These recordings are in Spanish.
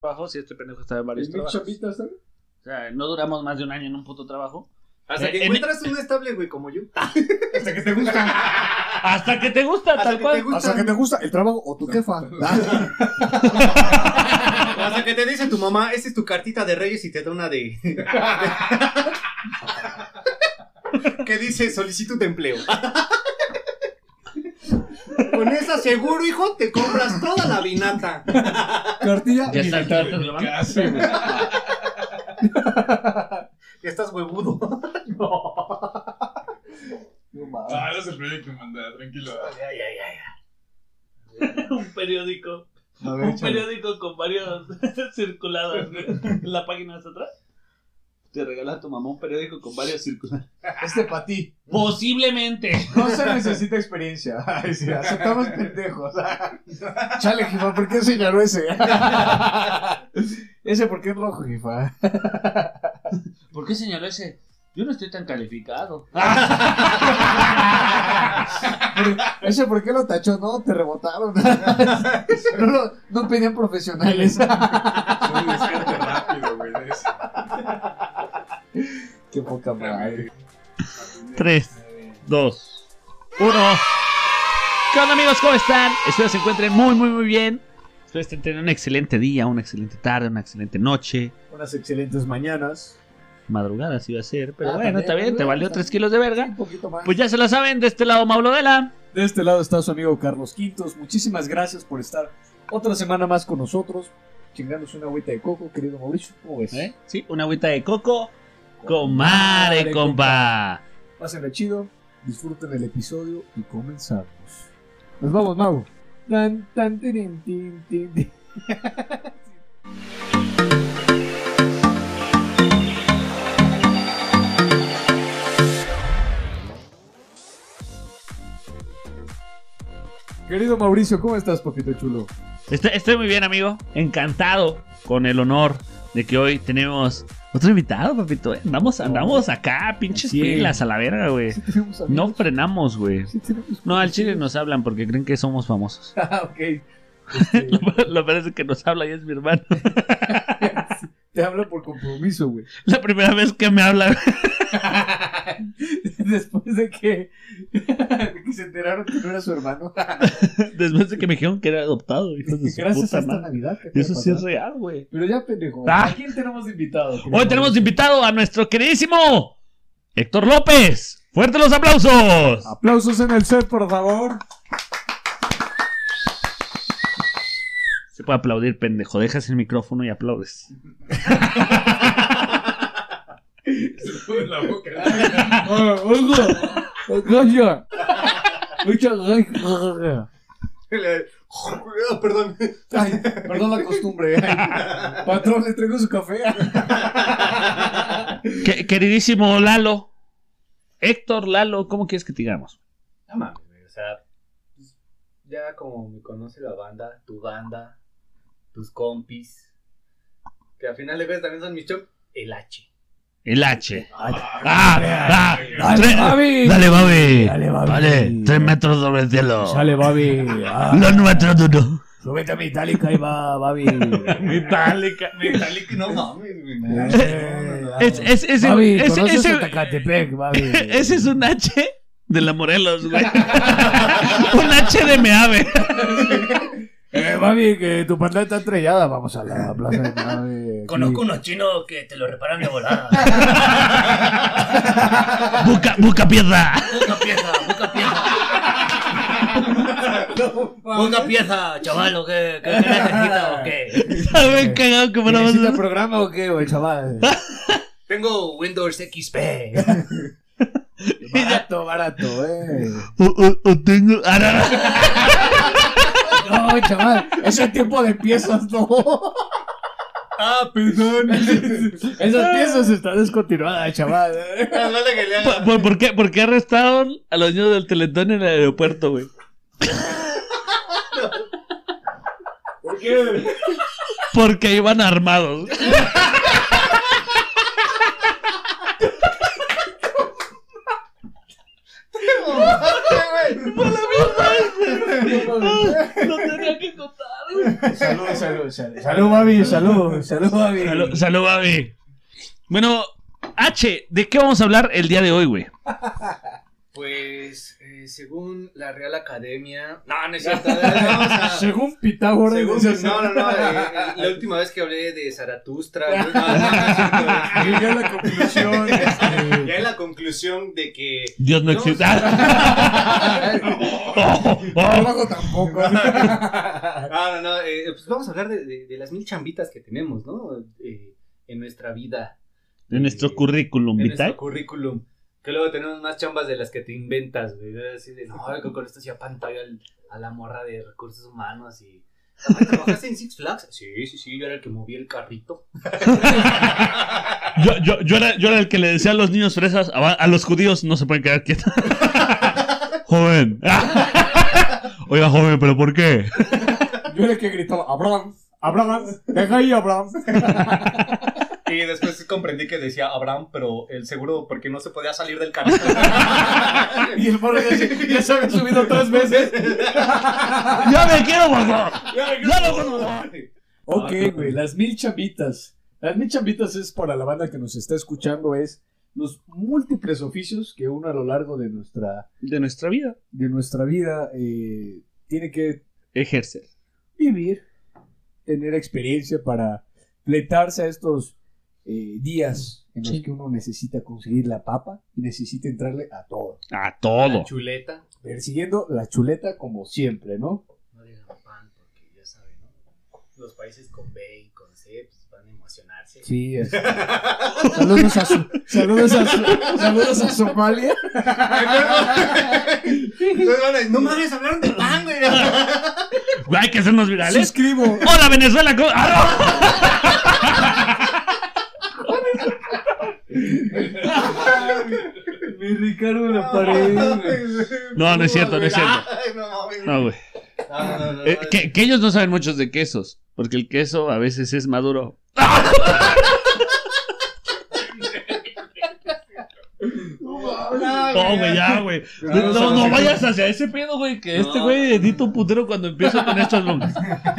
trabajos y este pendejo está en varios ¿Y trabajos. también? O sea, no duramos más de un año en un puto trabajo. Hasta Eh, que en- encuentras un estable, güey, como yo. Hasta que te gusta. Hasta que te gusta, Hasta tal que cual. te gusta. Hasta que te gusta el trabajo o tu jefa. Hasta que te dice tu mamá, esta es tu cartita de reyes y te da una de... que dice solicitud de empleo. Con esa seguro, hijo, te compras toda la vinata. Cartilla. Ya está, ya. Casi, güey. Ya estás huevudo. No mames. Ah, no se proyecto, manda, tranquilo. un periódico. A ver, Un échale. periódico con varios circulados güey, en la página de atrás. Te regala a tu mamá un periódico con varios circulados. Este para ti. Posiblemente. No se necesita experiencia. Ay, sí, aceptamos pendejos. Chale, jefa, ¿por qué señaló ese? ese, ¿por qué es rojo, jefa? ¿Por qué señaló ese? Yo no estoy tan calificado. Ese, ¿por qué lo tachó? No, te rebotaron. no, no, no pedían profesionales. Soy qué poca madre. 3, 2, 1. ¿Qué onda amigos? ¿Cómo están? Espero se encuentren muy, muy, muy bien. Espero estén teniendo un excelente día, una excelente tarde, una excelente noche. Unas excelentes mañanas. Madrugada sí va a ser, pero Ah, bueno, también, está bien, te valió está 3 bien. kilos de verga. Un poquito más. Pues ya se la saben, de este lado Mauro Dela. De este lado está su amigo Carlos Quintos. Muchísimas gracias por estar otra semana más con nosotros. Chingándose una agüita de coco, querido Mauricio. ¿Cómo ves? ¿Eh? Sí, una agüita de coco. Comare, compa. Pásenla chido, disfruten el episodio y comenzamos. Nos vamos, Mau. Tan, tan, tirin, tin, tin, tin. Querido Mauricio, ¿cómo estás, papito chulo? Estoy, estoy muy bien, amigo. Encantado con el honor de que hoy tenemos otro invitado, papito. ¿eh? Andamos, andamos acá, pinches Sí. pilas a la verga, güey. Sí No frenamos, güey. Sí No, al chile nos hablan porque creen que somos famosos. Ah, ok. Este, Lo parece que nos habla y es mi hermano. te hablo por compromiso, güey. La primera vez que me habla. Después de que, de que se enteraron que no era su hermano. Después de que me dijeron que era adoptado, hijos de su Gracias puta a esta madre. Navidad. que Eso sí es pasar. real, güey. Pero ya, pendejo. Ah. ¿A quién tenemos invitado? Hoy tenemos invitado a nuestro queridísimo Héctor López. ¡Fuerte los aplausos! Aplausos en el set, por favor. Se puede aplaudir, pendejo. Dejas el micrófono y aplaudes. La boca. Oiga. Gracias. Muchas gracias. Perdón. Ay, perdón la costumbre. Ay, Patrón, le traigo su café. Que- queridísimo Lalo. Héctor Lalo, ¿cómo quieres que te digamos? No mames, o sea, pues, ya como me conoce la banda, tu banda, tus compis, que al final de cuentas también son mis chop, el H. El H. Ay, ¡Ah! ¡Ah! Dale, Tre- Babi. ¡Dale, Babi! Dale, Babi. Vale, tres metros sobre el cielo. Sale, Babi. Ah, Los nuestros duro. súbete a mi itálica y va, Babi. Metálica. Metallic, no mames. Eh, Es, es, ese, Babi, ese, ¿conoces ese- a Tecatepec, Babi? ese es un H de la Morelos, güey. un H de Meave. Eh, Babi, que tu pantalla está estrellada. Vamos a la plaza de aquí. Conozco unos chinos que te lo reparan de volada. Busca, busca pieza. Busca pieza, busca pieza. Busca pieza, chaval, ¿o qué, qué, qué necesitas o qué? ¿Saben cagado que me lo ¿Necesita vas a- programa o qué, güey, chaval? Tengo Windows XP. Barato, barato, eh. O, o- o tengo. Ah, no, no. No, chaval, ese tipo de piezas no. Ah, perdón. Esas piezas están descontinuadas, chaval. Hazle que le haga. ¿Por, por- por qué, por qué arrestaron a los niños del Teletón en el aeropuerto, güey? ¿Por qué? Porque iban armados. Lo tenía que contar, güey. Salud, salud, salud. Salud, Babi, salud, salud, Babi. Salud, salud, Babi. Bueno, H, ¿de qué vamos a hablar el día de hoy, güey? Pues, eh, según la Real Academia. No, no es cierto. A. Según Pitágoras. según- no, no, no. eh, eh, la última vez que hablé de Zaratustra. no, no, no es cierto. Llegué a la conclusión. este, Ya en la conclusión de que. Dios no No, existe. Abajo tampoco. No, no, no. eh, pues vamos a hablar de, de- de las mil chambitas que tenemos, ¿no? Eh, en nuestra vida. En nuestro Eh, currículum en vitae. nuestro currículum. Que luego tenemos más chambas de las que te inventas, güey. Así de, no, que con esto hacía pantalla al- a la morra de recursos humanos y. "Ay, ¿Trabajaste en Six Flags? Sí, sí, sí, yo era el que movía el carrito. Yo, yo, yo, era, yo era el que le decía a los niños fresas, a, a los judíos no se pueden quedar quietos. joven. Oiga, joven, ¿pero por qué? Yo era el que gritaba, Abraham, Abraham, deja ahí, Abraham. Y después comprendí que decía Abraham, pero el seguro porque no se podía salir del carrito. Y el morro ya ya se había subido tres veces. ¡Ya me quiero bajar! ¡Ya lo conozco! Ok, güey, las mil chambitas. Las mil chambitas es para la banda que nos está escuchando, es los múltiples oficios que uno a lo largo de nuestra, De nuestra vida. de nuestra vida eh, tiene que Ejercer. vivir, tener experiencia para fletarse a estos eh, días en los Sí. que uno necesita conseguir la papa y necesita entrarle a todo. A todo. La chuleta. Persiguiendo la chuleta como siempre, ¿no? No digan pan porque ya saben, ¿no? Los países con B y con C pues, van a emocionarse. Sí. es- saludos a su- saludos a su- saludos a Somalia. no mames, hablaron de pan, güey. Hay que hacernos virales. Suscribo. ¡Hola, Venezuela! ¿cómo- ¡Ah, Mi Ricardo en la pared. No, no es cierto, no es cierto. No, güey. No, no, no, Eh, que, que ellos no saben muchos de quesos. Porque el queso a veces es maduro. No, güey, ya, güey. No, no, no vayas hacia ese pedo, güey. Que este güey edita un putero cuando empieza con estas bromas.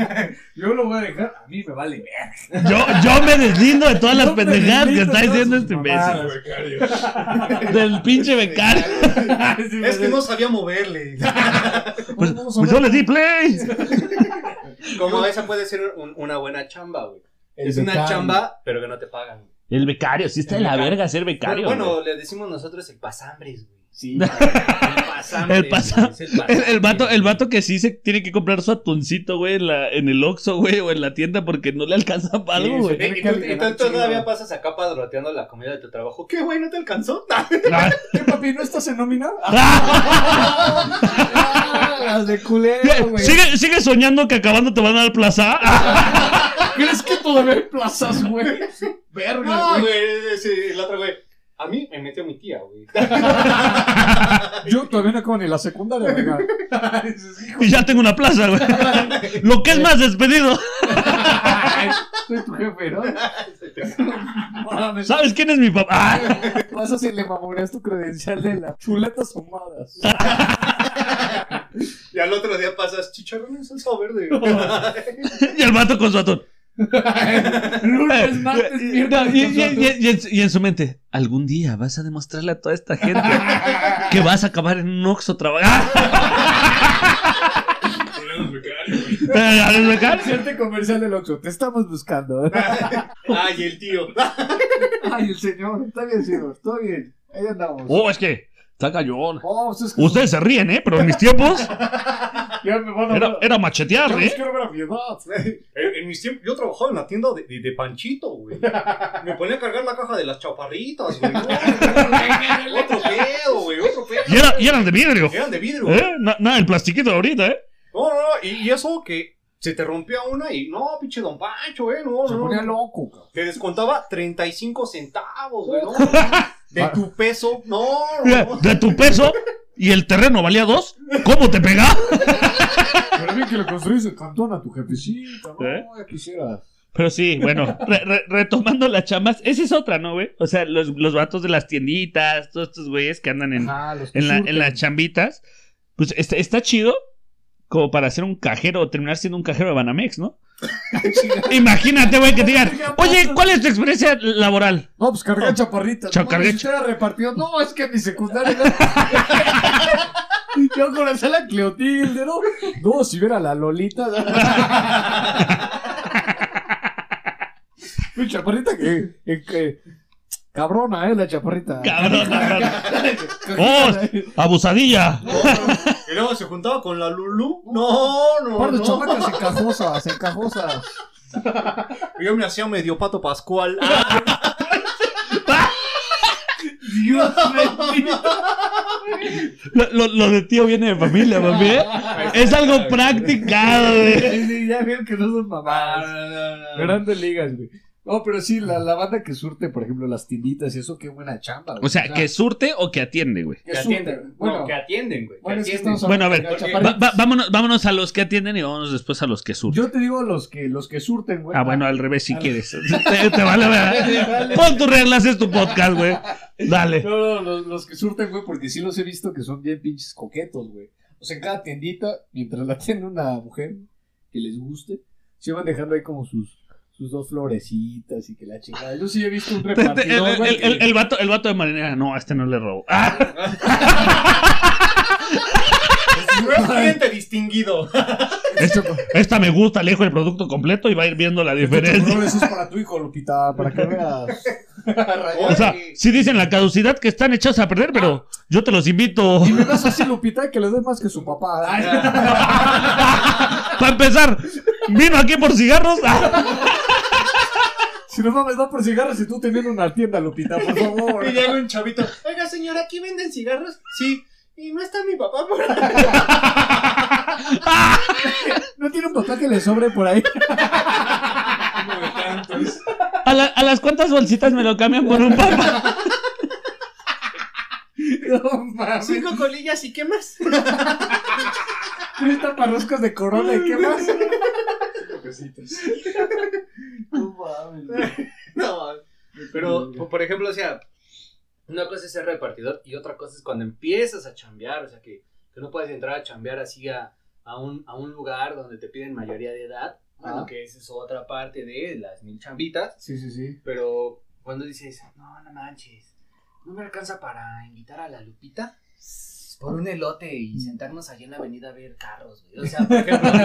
Yo lo voy a dejar. A mí me vale ver. Yo, yo me deslindo de todas las Yo pendejadas que está diciendo este imbécil. Del pinche becario. Es que no sabía moverle. Pues, pues yo le di play. Como esa puede ser un- una buena chamba, güey. Es una chamba, pero que no te pagan. El becario, sí está de la verga ser becario. bueno, güey. le decimos nosotros el pasambres, güey. Sí. El. El pasa- güey, es El, pasambres, el vato, el güey. vato que sí se tiene que comprar su atuncito, güey, en, la, en el Oxxo, güey, o en la tienda porque no le alcanza para algo, güey. sí. Y, tú, y tú todavía pasas acá padroteando la comida de tu trabajo. ¿Qué, güey? ¿No te alcanzó? Ah, ¿Qué papi? ¿No estás en nómina? Ah, Las de culero, güey. ¿Sigue, sigue soñando que acabando te van a dar plaza. ¿Crees que todavía hay plazas, güey? Verga, No, güey. güey. Sí, el otro, güey. A mí me metió mi tía, güey. Yo todavía no acabo ni la secundaria, venga. y ya tengo una plaza, güey. Lo que es más despedido. Soy tu jefe, ¿no? Mames, ¿Sabes quién es mi papá? Ah, Pasa si le mamoneas tu credencial de las chuletas fumadas. Y al otro día pasas chicharrón en salsa verde. y el vato con su atún. Lunes, martes, Y, miércoles. y- y- y- y en, y en su mente, algún día vas a demostrarle a toda esta gente que vas a acabar en un Oxxo trabajando. Siente comercial del Oxxo, te estamos buscando. Ay, el tío. Ay, el señor, está bien, señor, está bien. Ahí andamos. Oh, es que está cayón. Oh, ustedes que Ustedes se ríen, ¿eh? Pero en mis tiempos era, era Yo machetear, los ¿eh? quiero ver a mi edad. En, en mis tiempos, yo trabajaba en la tienda de, de, de Panchito, güey. Me ponía a cargar la caja de las chaparritas, güey. Otro pedo, güey, otro pedo. Y, era- y eran de vidrio. Eran de vidrio. ¿Eh? Na- Nada, el plastiquito de ahorita, ¿eh? No, no, no, y, y eso que se te rompía una y no, pinche don Pancho, eh, no, Se no. ponía loco, cabrón. Te descontaba 35 centavos, güey, ¿no? De tu peso, no. De tu peso y el terreno valía dos. ¿Cómo te pegaba? Pero bien que le construís el cantón a tu jefecita, no, ¿Eh? ya quisieras. Pero sí, bueno, re- re- retomando las chamas, esa es otra, ¿no, güey? O sea, los, los vatos de las tienditas, todos estos güeyes que andan en, Ajá, los que en, la, en las chambitas, pues está, está chido como para ser un cajero o terminar siendo un cajero de Banamex, ¿no? Imagínate, güey, que te digan, oye, ¿cuál es tu experiencia laboral? No, pues cargué chaparritas. Cha- No, cargué era repartido. No, es que mi secundaria. no. Yo conocí a la Cleotilde, ¿no? No, si hubiera la Lolita. Mi chaparrita que, que- que- Cabrona, ¿eh? La chaparrita. Cabrón, cabrón. ¡Oh! ¡Abusadilla! Y luego se juntaba con la Lulu. No, no, Par de no. chamacas encajosas, encajosas. Yo me hacía medio pato pascual. Dios bendito. Lo, lo- lo de tío viene de familia, mami. ¿eh? Es algo practicado, güey. Sí, ya vieron que no son mamadas. Grandes ligas, güey. No, pero sí, la, la banda que surte, por ejemplo, las tienditas y eso, qué buena chamba. güey. O sea, ¿que surte o que atiende, güey? que Que. Bueno, no, que atienden, güey. que bueno, es que atienden. Bueno, a ver, Va- va- vámonos, vámonos a los que atienden y vámonos después a los que surten. Yo te digo los que, los que surten, güey. Ah, bueno, al revés si quieres. Te, te vale, ¿verdad? Pon tus reglas, es tu podcast, güey. Dale. No, no, los, los que surten, güey, porque sí los he visto que son bien pinches coquetos, güey. O sea, en cada tiendita, mientras la tiene una mujer que les guste, se van dejando ahí como sus, sus dos florecitas y que la chingada. Yo sí he visto un El, repartidor, el- el- el vato, el vato de marinera, no, a este no le robo. Ah, Es cliente distinguido. Esto- esta me gusta, le dejo el producto completo y va a ir viendo la diferencia. No, eso es para tu hijo, Lupita, para que veas. O sea, sí dicen la caducidad que están echados a perder, pero yo te los invito. Y me das así, Lupita, que le doy más que su papá. Para empezar, vino aquí por cigarros. Si no mames, va por cigarros y tú teniendo una tienda, Lupita, por favor. Y llega un chavito. Oiga, señora, ¿aquí venden cigarros? Sí. Y no está mi papá por ahí. ¿No tiene un papá que le sobre por ahí? A, la- a las cuantas bolsitas me lo cambian por un papá. No mames. Cinco colillas y qué más. Tres taparroscos de corona y qué más. No mames. No, pero por- por ejemplo, o sea, una cosa es ser repartidor y otra cosa es cuando empiezas a chambear, o sea, que, que no puedes entrar a chambear así a, a un, a un lugar donde te piden mayoría de edad, bueno, Ah. que esa es otra parte de las mil chambitas, Sí, sí, sí. pero cuando dices, no, no manches, no me alcanza para invitar a la Lupita por un elote y sentarnos allí en la avenida a ver carros, güey. O sea, por ejemplo, ¿no?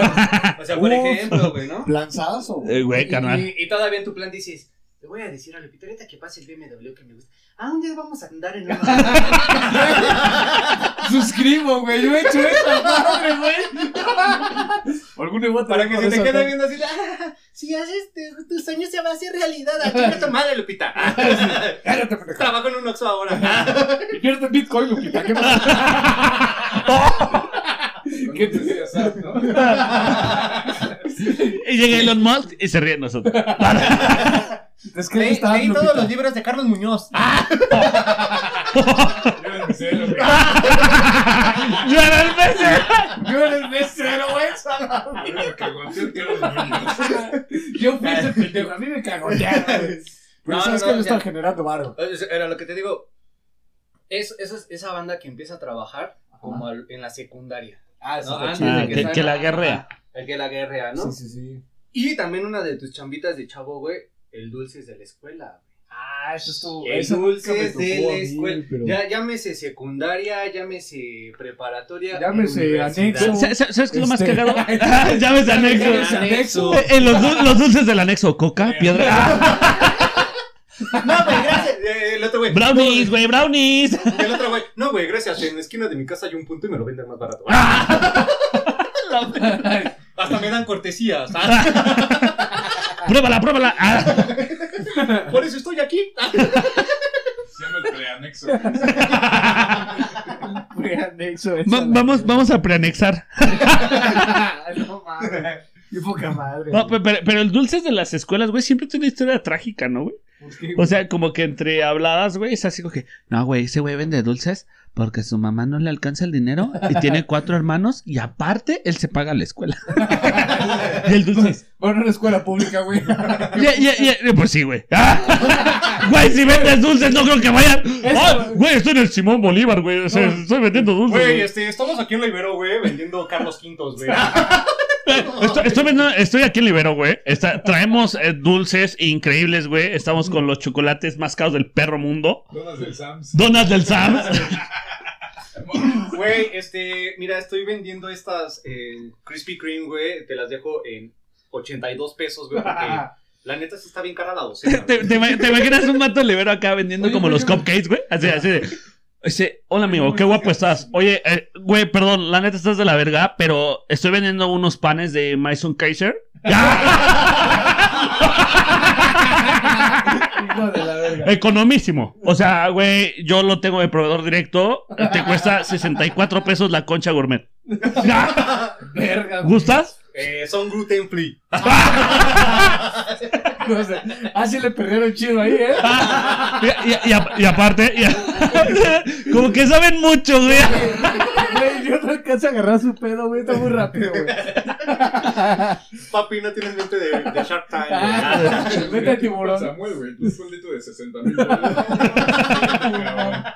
o sea, por Uf. ejemplo, güey, ¿no? Planzazo. Eh, güey, carnal. Y, y todavía en tu plan dices, le voy a decir a Lupita ahorita que pase el BMW que me gusta. ¿A dónde vamos a andar en una? Suscribo, güey. Yo he hecho esa madre, güey. Algún Para que se te de quede viendo así, ah, si haces tu, tu sueño se va a hacer realidad. Aquí me tu madre, Lupita. Cállate, pendejo. Trabajo en un Oxxo ahora. Invierte en Bitcoin, Lupita. ¿Qué más? ¿Qué te decías, ah, no? Y llega Elon Musk y se ríe de nosotros. Es que Leí, leí todos los libros de Carlos Muñoz. Yo era el mesero, güey. ¡Yo era el mesero! Yo era el mesero, güey. Era el que que los niños. Yo fui ese pendejo. A mí me cagotearon. Pero No, sabes no, que no, están ya. generando varo. Era lo que te digo. Es, eso es esa banda que empieza a trabajar como al- en la secundaria. Ah, ¿no? Antes de Ah, que- estén- que la guerrea. El que la guerrea, ¿no? Sí, sí, sí. Y también una de tus chambitas de chavo, güey, el dulces de la escuela, güey. Ah, eso estuvo. Me dulces de la mí, escuela. pero- Ya, llámese secundaria, llámese preparatoria. Llámese anexo. ¿Sabes qué es lo más Este- cagado? ves anexo. Llámese anexo. Eh, En los, dul- los dulces del anexo, coca, piedra. Ah, No, güey, gracias. Eh, El otro güey. brownies, güey, brownies. El otro güey. No, güey, gracias. En la esquina de mi casa hay un punto y me lo venden más barato. Hasta me dan cortesías. ¿ah? Pruébala, pruébala. Por eso estoy aquí. Se llama el preanexo. Fue anexo. Va- vamos, vamos a preanexar. no mames. Qué poca madre. No, pero, pero el dulces de las escuelas, güey, siempre tiene una historia trágica, ¿no, güey? ¿Por qué, O sea, como que entre habladas, güey, es así como que, no, güey, ese güey vende dulces Porque su mamá no le alcanza el dinero y tiene cuatro hermanos y aparte él se paga la escuela. y el dulce es, Bueno, una escuela pública, güey. Ya, ya, ya, Pues sí, güey. Ah. Güey, si vendes dulces, no creo que vayan. Ah, Güey, estoy en el Simón Bolívar, güey. O sea, estoy vendiendo dulces. Güey, este, estamos aquí en la Ibero, güey, vendiendo Carlos Quintos, güey. Estoy, estoy vendiendo- estoy aquí en Libero, güey. Está- traemos eh, dulces increíbles, güey. Estamos con los chocolates más caros del perro mundo. Donas del Sams. Donas del Sam's. Güey, este, mira, estoy vendiendo estas eh, Krispy Kreme, güey. Te las dejo en 82 pesos, güey, porque la neta sí está bien cara la docena. ¿Te, imaginas un vato en Libero acá vendiendo Oye, como los cupcakes, güey? Así, así de. Dice, hola amigo, qué guapo estás. Oye, eh, güey, perdón, la neta estás de la verga, pero estoy vendiendo unos panes de Mason Kaiser. Hijo de la verga. Economísimo. O sea, güey, yo lo tengo de proveedor directo. Te cuesta 64 pesos la concha gourmet. Verga, güey. ¿Gustas? Eh, son gluten free. No sé. Ah, sí le perdieron chido ahí, ¿eh? Y, y- y a- y aparte, y- como que saben mucho, güey. Güey, yo no alcanzo a agarrar su pedo, güey. Está muy rápido, güey. Papi, no tienes mente de, de Shark Tank. Ah, güey. Vete a tiburón. Samuel, güey, tu sueldito de 60 mil.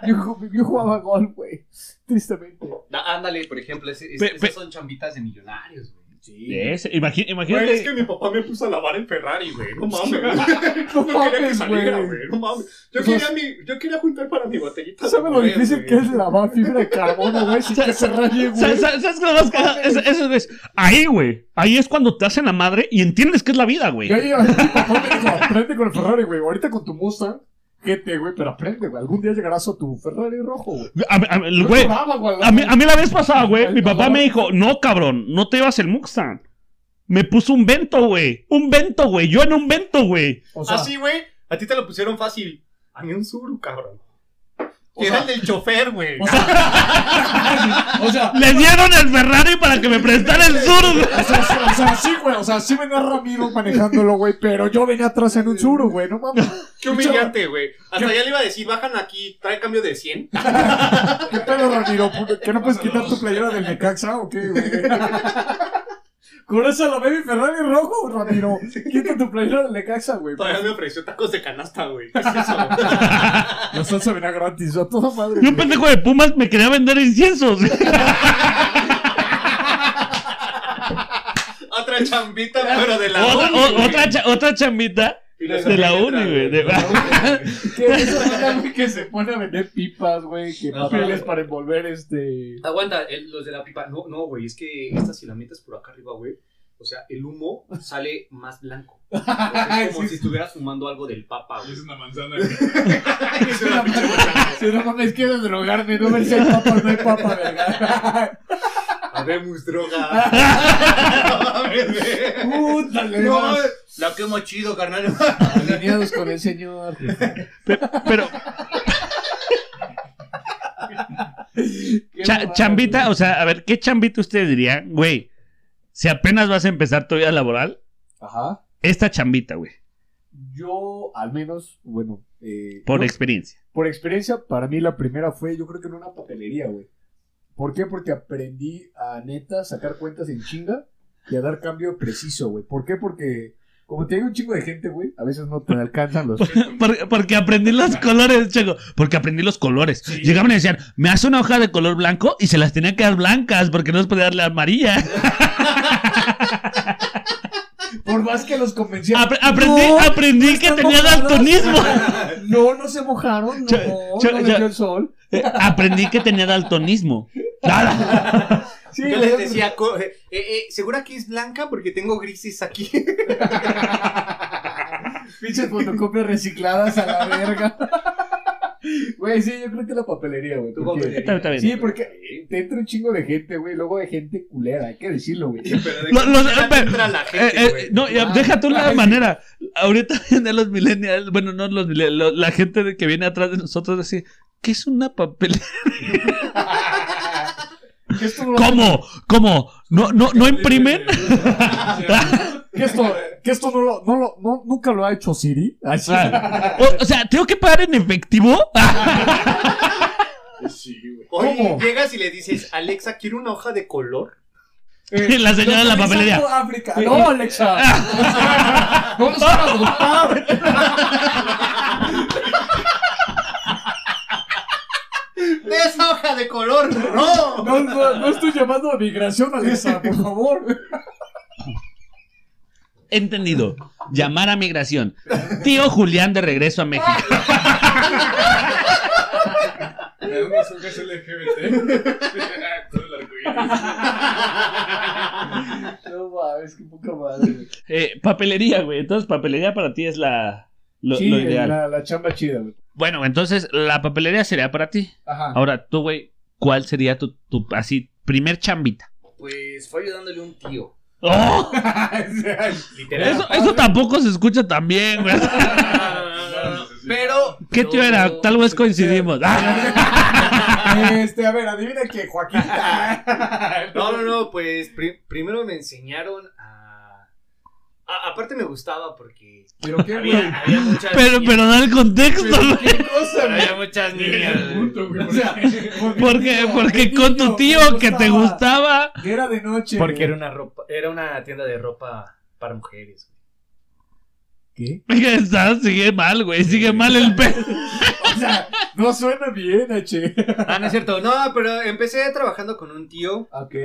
Yo, ju- yo jugaba golf, güey. Tristemente. Ah, Ándale, por ejemplo, Pe- esas pe- son chambitas de millonarios, güey. Sí. Imagínate. es que mi papá me puso a lavar en Ferrari, güey. No mames. No No quería que mames, saliera, güey. güey. No mames. Yo No. quería, mi, yo quería juntar para mi botellita. ¿Sabes lo difícil güey. que es lavar fibra de carbono, güey? Sin que se raye, güey. sa- ¿Sabes qué es lo más cagado? Es- Eso es. Ahí, güey. Ahí es cuando te hacen la madre y entiendes qué es la vida, güey. Y ahí, ahí mi papá me dijo, aprende con el Ferrari, güey. Ahorita con tu Mustang, gente, güey, pero aprende, güey. Algún día llegarás a tu Ferrari rojo, güey. A, a- a- Yo güey, lloraba, güey, a mí, a mí la vez pasada, güey, mi papá me dijo, no, cabrón, no te llevas el Mustang. Me puso un vento, güey. Un vento, güey. Yo en un vento, güey. O sea, Ah, sí, güey. A ti te lo pusieron fácil. A mí un Zuru, cabrón. O sea- era el del chofer, güey. o sea, o sea, Le dieron el Ferrari para que me prestara el sur. güey. o sea, sí- o sea, sí, güey. O sea, sí venía Ramiro manejándolo, güey. Pero yo venía atrás en un suru, güey. No mames. Qué humillante, güey. Hasta ya le iba a decir, bajan aquí, trae cambio de 100. ¿Qué pedo, Ramiro? ¿Que no puedes quitar tu playera del Necaxa o qué, güey? Con eso la baby Ferrari rojo, Ramiro. Quita tu playera del Necaxa, güey. Todavía me ofreció tacos de canasta, güey. ¿Qué es eso? La salsa venía gratis, a toda madre. Y un pendejo de Pumas me quería vender inciensos. Otra chambita, pero de la otra, uni, o- güey. otra, cha- otra chambita de la uni, güey. De- Que esa niña, güey, que se pone a vender pipas, güey, que papeles para envolver este. Aguanta, el- los de la pipa. No, no, güey. Es que esta si la metes por acá arriba, güey. O sea, el humo sale más blanco. O sea, es como Sí, si estuvieras fumando algo del papa, güey. es una manzana, güey. Es una pinche manzana. Si no mames, quiero drogarme, no ver si hay papas, no hay papa, verga. Habemos droga. No mames, güey. Puta, le No, la quemo chido, carnal. Alineados con el señor. Pero, cha- mamada, chambita, güey. o sea, a ver, ¿qué chambita ustedes dirían, güey? Si apenas vas a empezar tu vida laboral, Ajá. esta chambita, güey, Yo, al menos, bueno. Eh, por yo- experiencia. por experiencia, para mí la primera fue, yo creo que en una papelería, güey. ¿Por qué? Porque aprendí a neta sacar cuentas en chinga y a dar cambio preciso, güey. ¿Por qué? Porque como te digo un chingo de gente, güey, a veces no te alcanzan los... Porque, porque aprendí los colores, Checo. Porque aprendí los colores. Llegaban y decían, me hace una hoja de color blanco y se las tenía que dar blancas porque no les podía darle amarilla. Por más que los convencía. Apre- aprendí No, aprendí no que tenía daltonismo. No, no se mojaron, no, les cha- dio el sol. Aprendí que tenía daltonismo. Claro. Sí, Yo les decía, co- eh, eh, ¿segura que es blanca? Porque tengo grises aquí. Pinches fotocopias recicladas a la verga. Güey, sí, yo creo que la papelería, güey. Porque- papelería. Está- bien. Sí, porque te entra un chingo de gente, güey. Luego de gente culera, hay que decirlo, güey. Pero de Lo- qué los- manera espera, entra la gente, eh, güey. no, Ah, deja tú la ay, sí. manera. Ahorita vienen los millennials, bueno, no los millennials, lo- la gente de que viene atrás de nosotros decir, ¿qué es una papelera? ¿Qué esto no lo- ¿Cómo? ¿Cómo? ¿No, no, no imprimen? ¿Qué esto, que esto no lo, no lo, no, nunca lo ha hecho Siri? Así. Ah, o, o sea, ¿tengo que pagar en efectivo? Sí, güey. Oye, ¿Cómo? llegas y le dices, Alexa, quiero una hoja de color. La señora de la papelería. África. No, Alexa. no nos van a adoptar. ¡De esa hoja de color! ¡No! No, no, no estoy llamando a migración, Alexa, por favor. Entendido. Llamar a migración. Tío Julián de regreso a México. ¿De dónde son que es LGBT? Todo el arcoíris. No mames, qué poca madre. Eh, papelería, güey. Entonces, papelería para ti es la, lo, sí, lo ideal. La, la chamba chida, güey. Bueno, entonces, la papelería sería para ti. Ajá. Ahora, tú, güey, ¿cuál sería tu, tu así, primer chambita? Pues fue ayudándole a un tío. ¡Oh! Literal. Eso, eso tampoco se escucha tan bien, güey. Pero. ¿Qué tío era? Tal vez coincidimos. Este, a ver, adivina que Joaquín. No, no, no, pues pri- primero me enseñaron a... a- Aparte me gustaba porque Pero qué, güey. había, había muchas Pero, niñas. pero da el contexto, Pero güey. qué cosa, güey. Había muchas niñas. güey. Punto, güey. O sea, Porque, porque con tu tío que te gustaba. Que era de noche. Porque güey. era una ropa, era una tienda de ropa para mujeres. güey. ¿Qué? Está, sigue mal, güey. Sigue mal el pedo. O sea, no suena bien, H. Ah, no es cierto. No, pero empecé trabajando con un tío Ok,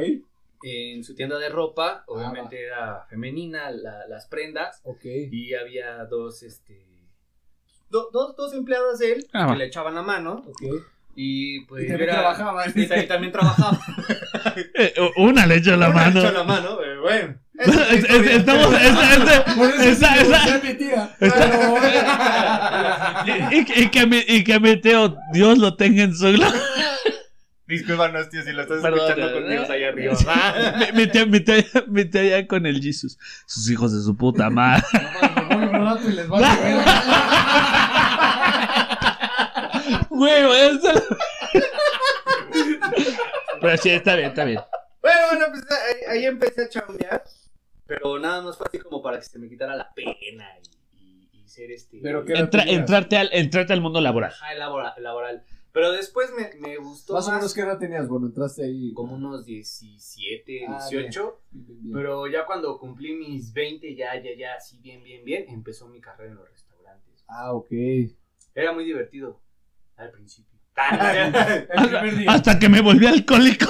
en su tienda de ropa. Obviamente era femenina la- las prendas. ok. Y había dos, este... do- dos, dos empleadas de él Ah, que va. le echaban la mano. Ok. Y pues Y también era- trabajaba. Y también, también trabajaba. Eh, Una le echó la Una mano. le echó la mano, eh, bueno. Es- es- Estamos. esa- esa- esa- esa- tía. y, y que mi, y que mi tío, Dios lo tenga en su gloria. Discúlpanos, tío, si lo estás Perdón, escuchando eh, con Dios allá arriba. Tía, mi tía ya con el Jesus. Sus hijos de su puta madre. Y les va a llover. Güey, eso. Pero sí, está bien, está bien. Bueno, bueno, pues ahí, ahí empecé a chambear. Pero nada más fue así como para que se me quitara la pena y, y- y ser este. Pero ¿qué Entra- entrarte, al, entrarte al mundo laboral. Ajá, labora- laboral. Pero después me, me gustó Más más, o menos qué edad tenías cuando entraste ahí. como unos 17, Ah, 18. Bien, bien, bien. Pero ya cuando cumplí mis 20, ya, ya, ya, así bien, bien, bien, empezó mi carrera en los restaurantes. Ah, ok. Era muy divertido al principio. Hasta que me volví alcohólico.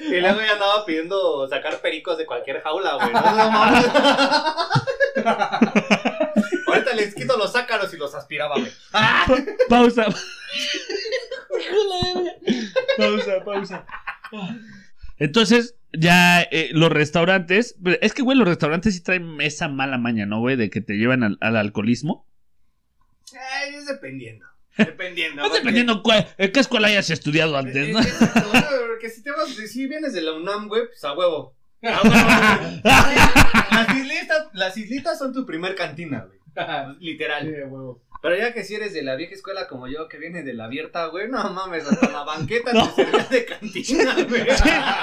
y luego ya andaba pidiendo sacar pericos de cualquier jaula, güey. No. Ahorita les quito los zácaros y los aspiraba, güey. Pa- pausa. pausa, pausa. Entonces, ya eh, los restaurantes. Es que, güey, los restaurantes sí traen esa mala maña, ¿no, güey? De que te llevan al, al alcoholismo. Ay, es dependiendo. Dependiendo. No porque- dependiendo cuál- en qué escuela hayas estudiado antes, Eh, ¿no? eh, exacto, bueno, Porque si te vas, si vienes de la UNAM, güey, pues a huevo. A huevo. las, islitas, las islitas son tu primer cantina, güey. Literal. Sí, huevo. Pero ya que si eres de la vieja escuela como yo, que viene de la abierta, güey, no mames, hasta la banqueta No. te servía de cantina, güey.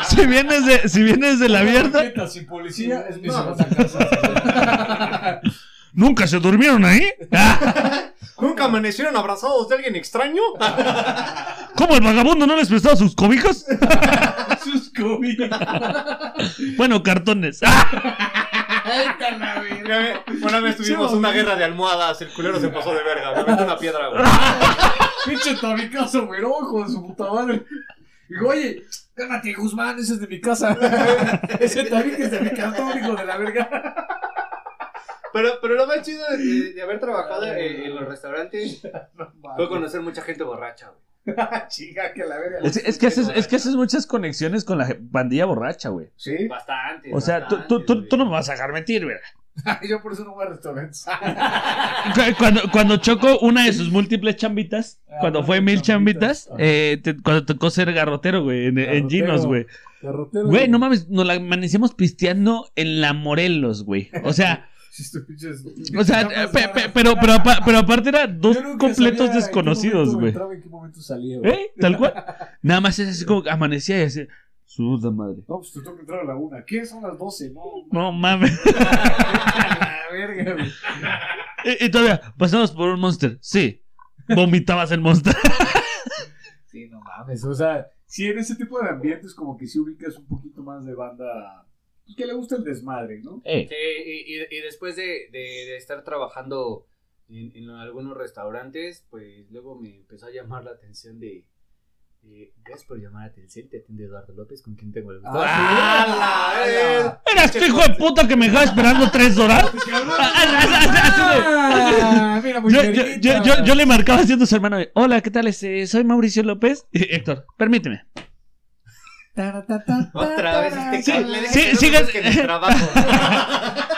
si vienes de, si vienes de la abierta, Banqueta sin policía es mi No. casa. nunca se durmieron ahí. Ah, ¿Nunca amanecieron abrazados de alguien extraño? ¿Cómo el vagabundo no les prestaba sus cobijas? Sus COVID. Bueno, cartones. Una vez tuvimos una guerra de almohadas, el culero se pasó de verga, me aventó una piedra, güey. Pinche tabicazo, güey, no, hijo de su puta madre. Digo, oye, cálmate, Guzmán, ese es de mi casa. ese tabique es de mi cartón, hijo de la verga. Pero, pero lo más chido de, de haber trabajado en, en los restaurantes fue conocer mucha gente borracha, güey. Chica, que la verga. Es, es que haces, es que haces muchas conexiones con la pandilla borracha, güey. Sí, Bastante. O sea, tú, tú, tú, tú no me vas a dejar mentir, güey. yo por eso no voy a restaurantes. Cu- Cuando, cuando Choco, una de sus múltiples chambitas, Ah, cuando fue mil chambitas. eh, te- cuando tocó ser garrotero, güey, en, en. Ginos, güey. Garrotero. Güey, no mames, nos la amanecimos pisteando en la Morelos, güey. O sea, o sea, pe- pe- pero, pero, pero aparte eran dos completos desconocidos, güey. en qué momento salía, güey. ¿Eh? Tal cual. Nada más es así como que amanecía y así, su puta madre. No, pues te tengo que entrar a la una. ¿Qué? Son las 12, no. No mames. Verga. Y, y todavía, pasamos por un monster. Sí. Vomitabas el monster. Sí, no mames. O sea, sí, en ese tipo de ambientes, como que sí ubicas un poquito más de banda que le gusta el desmadre, ¿no? Eh, Sí, y, y- y después de, de- de estar trabajando en, en algunos restaurantes, pues luego me empezó a llamar la atención de... de, Gracias por llamar a Telcel, te atiende Eduardo López, con quien tengo el gusto. Ah, ¡Ah, la ¿Eras tu hijo de puta que me dejaba esperando tres horas? Mira, muy Yo, yo, yo, yo, yo le marcaba haciendo su hermano. Hola, ¿qué tal? Este, soy Mauricio López. Héctor, permíteme. Otra vez este Sí, cabrón, le dije sí, que trabajo.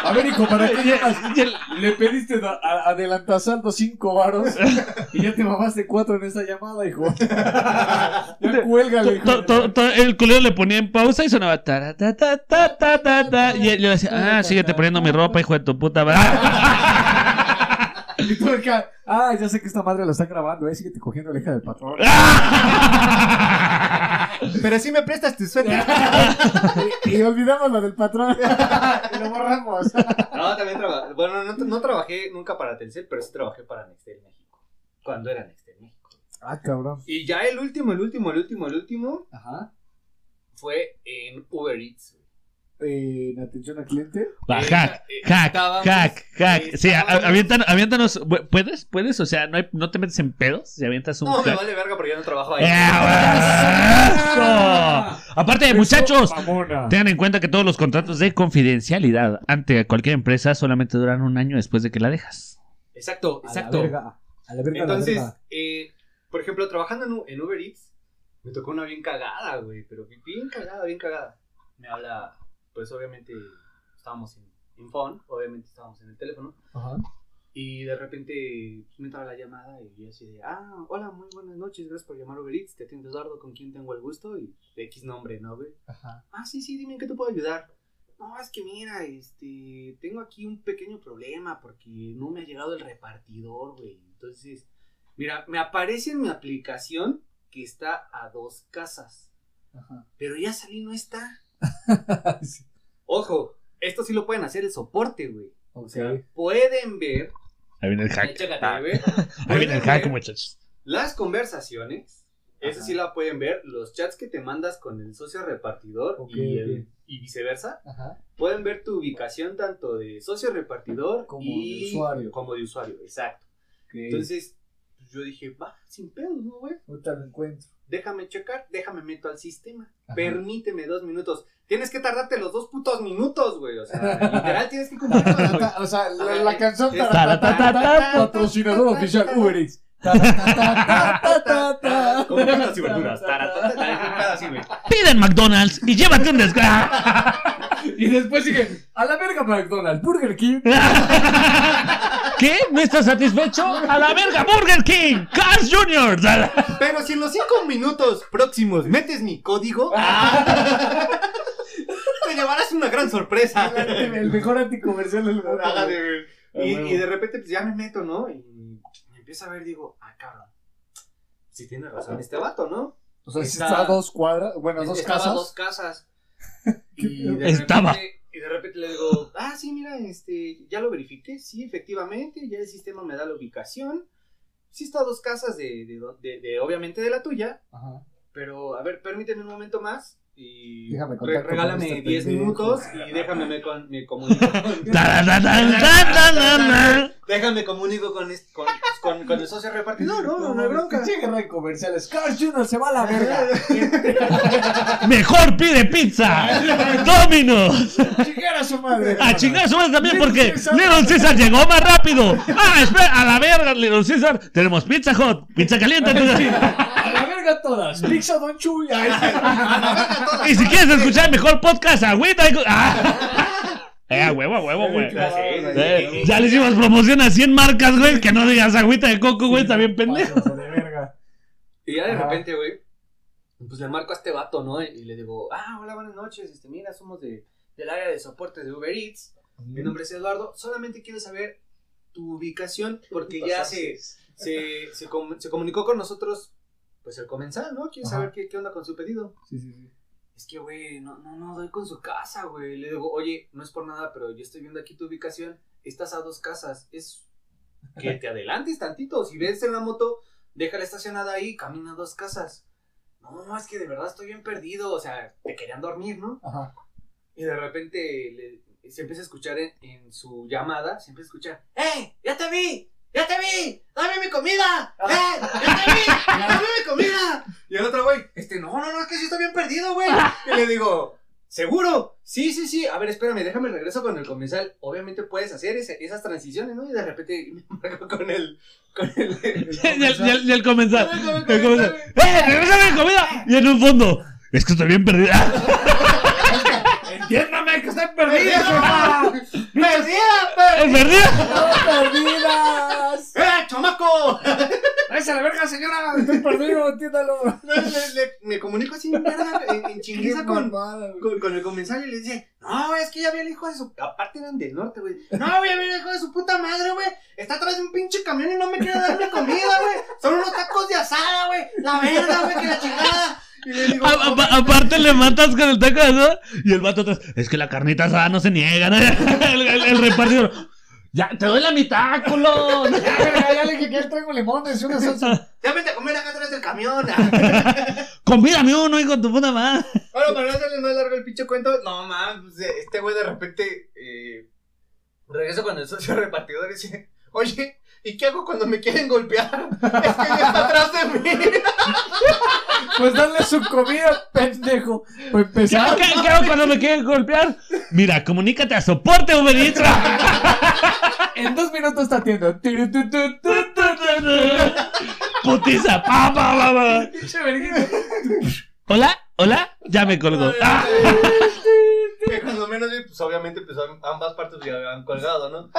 A ver, hijo, ¿para qué llamas? Le pediste a- a- adelantasaldo cinco varos y ya te mamaste cuatro en esa llamada, hijo. Ya cuélgale, hijo. to- to- to- el culero le ponía en pausa y sonaba. Y él le decía, ah, síguete poniendo mi ropa, hijo de tu puta madre. Y tú acá, ah, ya sé que esta madre la están grabando, eh, síguete cogiendo la hija del patrón. Pero si me prestas tu suéter. y, y olvidamos lo del patrón. y lo borramos. No, también trabajé. Bueno, no, no trabajé nunca para Telcel, pero sí trabajé para Nextel México. Cuando era Nextel México. Ah, cabrón. Y ya el último, el último, el último, el último Ajá. fue en Uber Eats. Eh, en atención al cliente. Va, Eh, hack, eh, hack, estábamos- hack, hack. eh, Sí, a- estábamos- avientan- aviéntanos. ¿Puedes? ¿Puedes? O sea, no, hay- no te metes en pedos si avientas un No, me hack. vale verga porque ya no trabajo ahí. ¡Eh, eso! Aparte, muchachos, Mamona. tengan en cuenta que todos los contratos de confidencialidad ante cualquier empresa solamente duran un año después de que la dejas. Exacto, A la exacto. verga. A la verga, a la Entonces, verga. eh, por ejemplo, trabajando en Uber Eats, me tocó una bien cagada, güey. Pero bien cagada, bien cagada. Me habla, pues obviamente estábamos en, en phone, obviamente estábamos en el teléfono. Ajá. Y de repente pues, me entraba la llamada y yo así de, ah, hola, muy buenas noches, gracias por llamar Uber Eats, te atiende Eduardo, con quien tengo el gusto y de X nombre, ¿no, güey? Ajá. Ah, sí, sí, dime en qué te puedo ayudar. No, es que mira, este, tengo aquí un pequeño problema porque no me ha llegado el repartidor, güey. Entonces, mira, me aparece en mi aplicación que está a dos casas, Ajá. pero ya salí no está. Sí. Ojo, esto sí lo pueden hacer el soporte, güey. O sea, pueden ver, Ahí viene el hack. chécate, güey. Ahí viene el hack, muchachos. Las conversaciones, esa Ajá. sí la pueden ver, los chats que te mandas con el socio repartidor y, el- ok. y viceversa. Ajá. Pueden ver tu ubicación tanto de socio repartidor Como y de usuario. como de usuario, exacto. Entonces, yo dije, va, sin pedos, ¿no, güey? Ahorita lo encuentro. Déjame checar, déjame meto al sistema. Ajá. Permíteme dos minutos. Tienes que tardarte los dos putos minutos, güey. O sea, literal tienes que cumplir O sea, la, la canción patrocinador oficial Uber Eats. Con frutas y verduras. taratata, taratata, así, güey. Pide en McDonald's y llévate un desgra. Y después sigue, a la verga McDonald's, Burger King. ¿Qué? ¿No estás satisfecho? ¡A la verga, Burger King! ¡Cars Junior! Pero si en los cinco minutos próximos metes mi código, te llevarás una gran sorpresa. El mejor anticomercial del mundo. Ajá, güey. de- A y, y de repente pues ya me meto, ¿no? Y me empiezo a ver, digo, ah, cabrón. Si tiene razón este vato, ¿no? O sea, si Está- está a dos cuadras, bueno, dos casas. dos casas. Y de Estaba. repente, y de repente le digo, ah, sí, mira, este, ya lo verifiqué, sí, efectivamente, ya el sistema me da la ubicación. Sí está a dos casas de, de, de- de- obviamente de la tuya, Ajá. pero a ver, permíteme un momento más y Déjame contacto regálame este 10 pendejo. minutos y déjame me, con, me comunico déjame comunico con, con, con, con el socio repartidor, no, no, hay bronca. Pinche guerra de comerciales. Cars Junior se va a la verga. Mejor pide pizza. Domino's. Chingar a su madre. A chingar a su madre también porque. Little Caesar llegó más rápido. Ah, espera, a la verga, Little Caesar. Tenemos pizza hot, pizza caliente. A la verga todas. Pizza Don Chuy. Ay, Y si quieres escuchar el mejor podcast, agüita. Ah. Eh, a huevo, a huevo, güey. Eh, ya le hicimos promoción a 100 marcas, güey. Que no digas agüita de coco, güey. Está bien pendejo. Y ya de Ajá. repente, güey, pues le marco a este vato, ¿no? Y le digo, ah, hola, buenas noches, este, mira, somos de, del área de soporte de Uber Eats. Mi nombre es Eduardo, solamente quiero saber tu ubicación porque ya se, se, se, com- se comunicó con nosotros, pues el comensal, ¿no? Quiere Ajá. saber qué, qué onda con su pedido. Sí, sí, sí. Es que, güey, no, no, no doy con su casa, güey. Le digo, oye, no es por nada, pero yo estoy viendo aquí tu ubicación. Estás a dos casas. Es que te adelantes tantito. Si ves en la moto, déjala estacionada ahí, camina a dos casas. no, es que de verdad estoy bien perdido, o sea, te querían dormir, ¿no? Ajá. Y de repente le- se empieza a escuchar en, en su llamada, se empieza a escuchar, ¡Eh! ¡Ya te vi! ¡Ya te vi! ¡Dame mi comida! ¡Eh! ¡Ya te vi! ¡Dame mi comida! Y el otro güey, este, no, no, no, es que sí estoy bien perdido, güey. Y le digo, ¿seguro? Sí, sí, sí. A ver, espérame, déjame regreso con el comensal. Obviamente puedes hacer ese- esas transiciones, ¿no? Y de repente me marco con el. Con el. el Y el, y el- y el comensal. Con el El comensal. comensal, ¡Eh! ¡Regrésame mi comida! Y en un fondo. Es que estoy bien perdida. Entiéndame estoy perdida, jefa. ¡Perdida, pe- ¿Es perdida? ¡No perdidas! ¡Eh, chamaco! ¡Váyase a la verga, señora! Estoy perdido, entiéndalo. Le- le- le- me comunico así en verga, en, en chinguiza con, con, con el comensal y le dice, no, es que ya vi el hijo de su... Aparte eran del norte, güey. No, güey, ya vi el hijo de su puta madre, güey. Está atrás de un pinche camión y no me quiere darme comida, güey. Son unos tacos de asada, güey. La verga, güey, que la chingada. Y le digo, A- a- aparte le matas con el taco de asada y el vato atrás. Es que la carnita asada no se niega. ¿no? El, el- el repartidor. Ya, te doy la mitad, culo. Ya, verga, ya le dije que ya traigo limones y una salsa. ya vente a comer acá atrás del camión. Convídame uno, hijo de tu puta madre. Bueno, para no hacerles más largo el pinche cuento, no mames, pues, este güey de repente eh, regresa con el socio repartidor y dice, oye, ¿y qué hago cuando me quieren golpear? Es que ya está atrás de mí. Pues dale su comida, pendejo. Para ¿Qué, empezar. qué- qué hago cuando me quieren golpear? Mira, comunícate a soporte Uber Eats. En dos minutos te atiendo. Putiza. Pa, pa. Hola, hola. Ya me colgó. Ah. Que cuando menos, pues obviamente, pues ambas partes ya habían colgado, ¿no?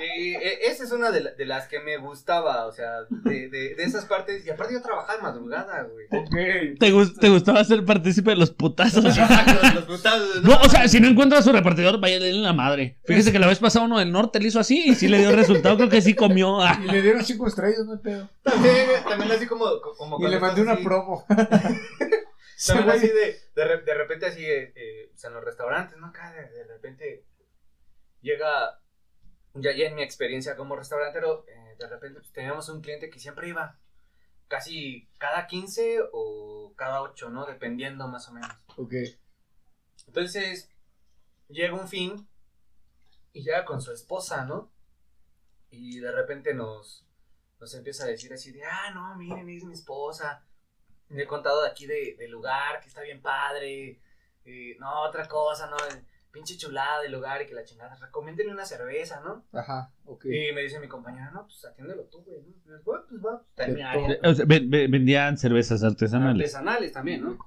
Y eh, esa es una de, la- de las que me gustaba, o sea, de, de, de esas partes. Y aparte yo trabajaba de madrugada, güey. ¿Te, gus- ¿Te gustaba ser partícipe de los putazos? Exacto, los putazos, No, o sea, si no encuentra a su repartidor, vaya en la madre. Fíjese que la vez pasada uno del norte le hizo así y sí le dio resultado. Creo que sí comió. Y le dieron cinco estrellas, no hay pedo. También, también así como, como Y le mandé una así- promo. También así de, de, de repente así, eh, eh, pues en los restaurantes, ¿no? Acá de, de repente llega, ya, ya en mi experiencia como restaurantero, eh, de repente pues, teníamos un cliente que siempre iba casi cada 15 o cada 8, ¿no? Dependiendo más o menos. Ok. Entonces, llega un fin y llega con su esposa, ¿no? Y de repente nos, nos empieza a decir así de, ah, no, miren, es mi esposa. Le he contado de aquí de, del lugar, que está bien padre. eh, no, otra cosa, ¿no? Pinche chulada del lugar y que la chingada. Recomiéndenle una cerveza, ¿no? Ajá, ok. Y me dice mi compañera, no, pues atiéndelo tú, güey. ¿no? Yo, "Bueno, pues va, está en mi De área". O sea, ven- ven- vendían cervezas artesanales. Artesanales también, ¿no?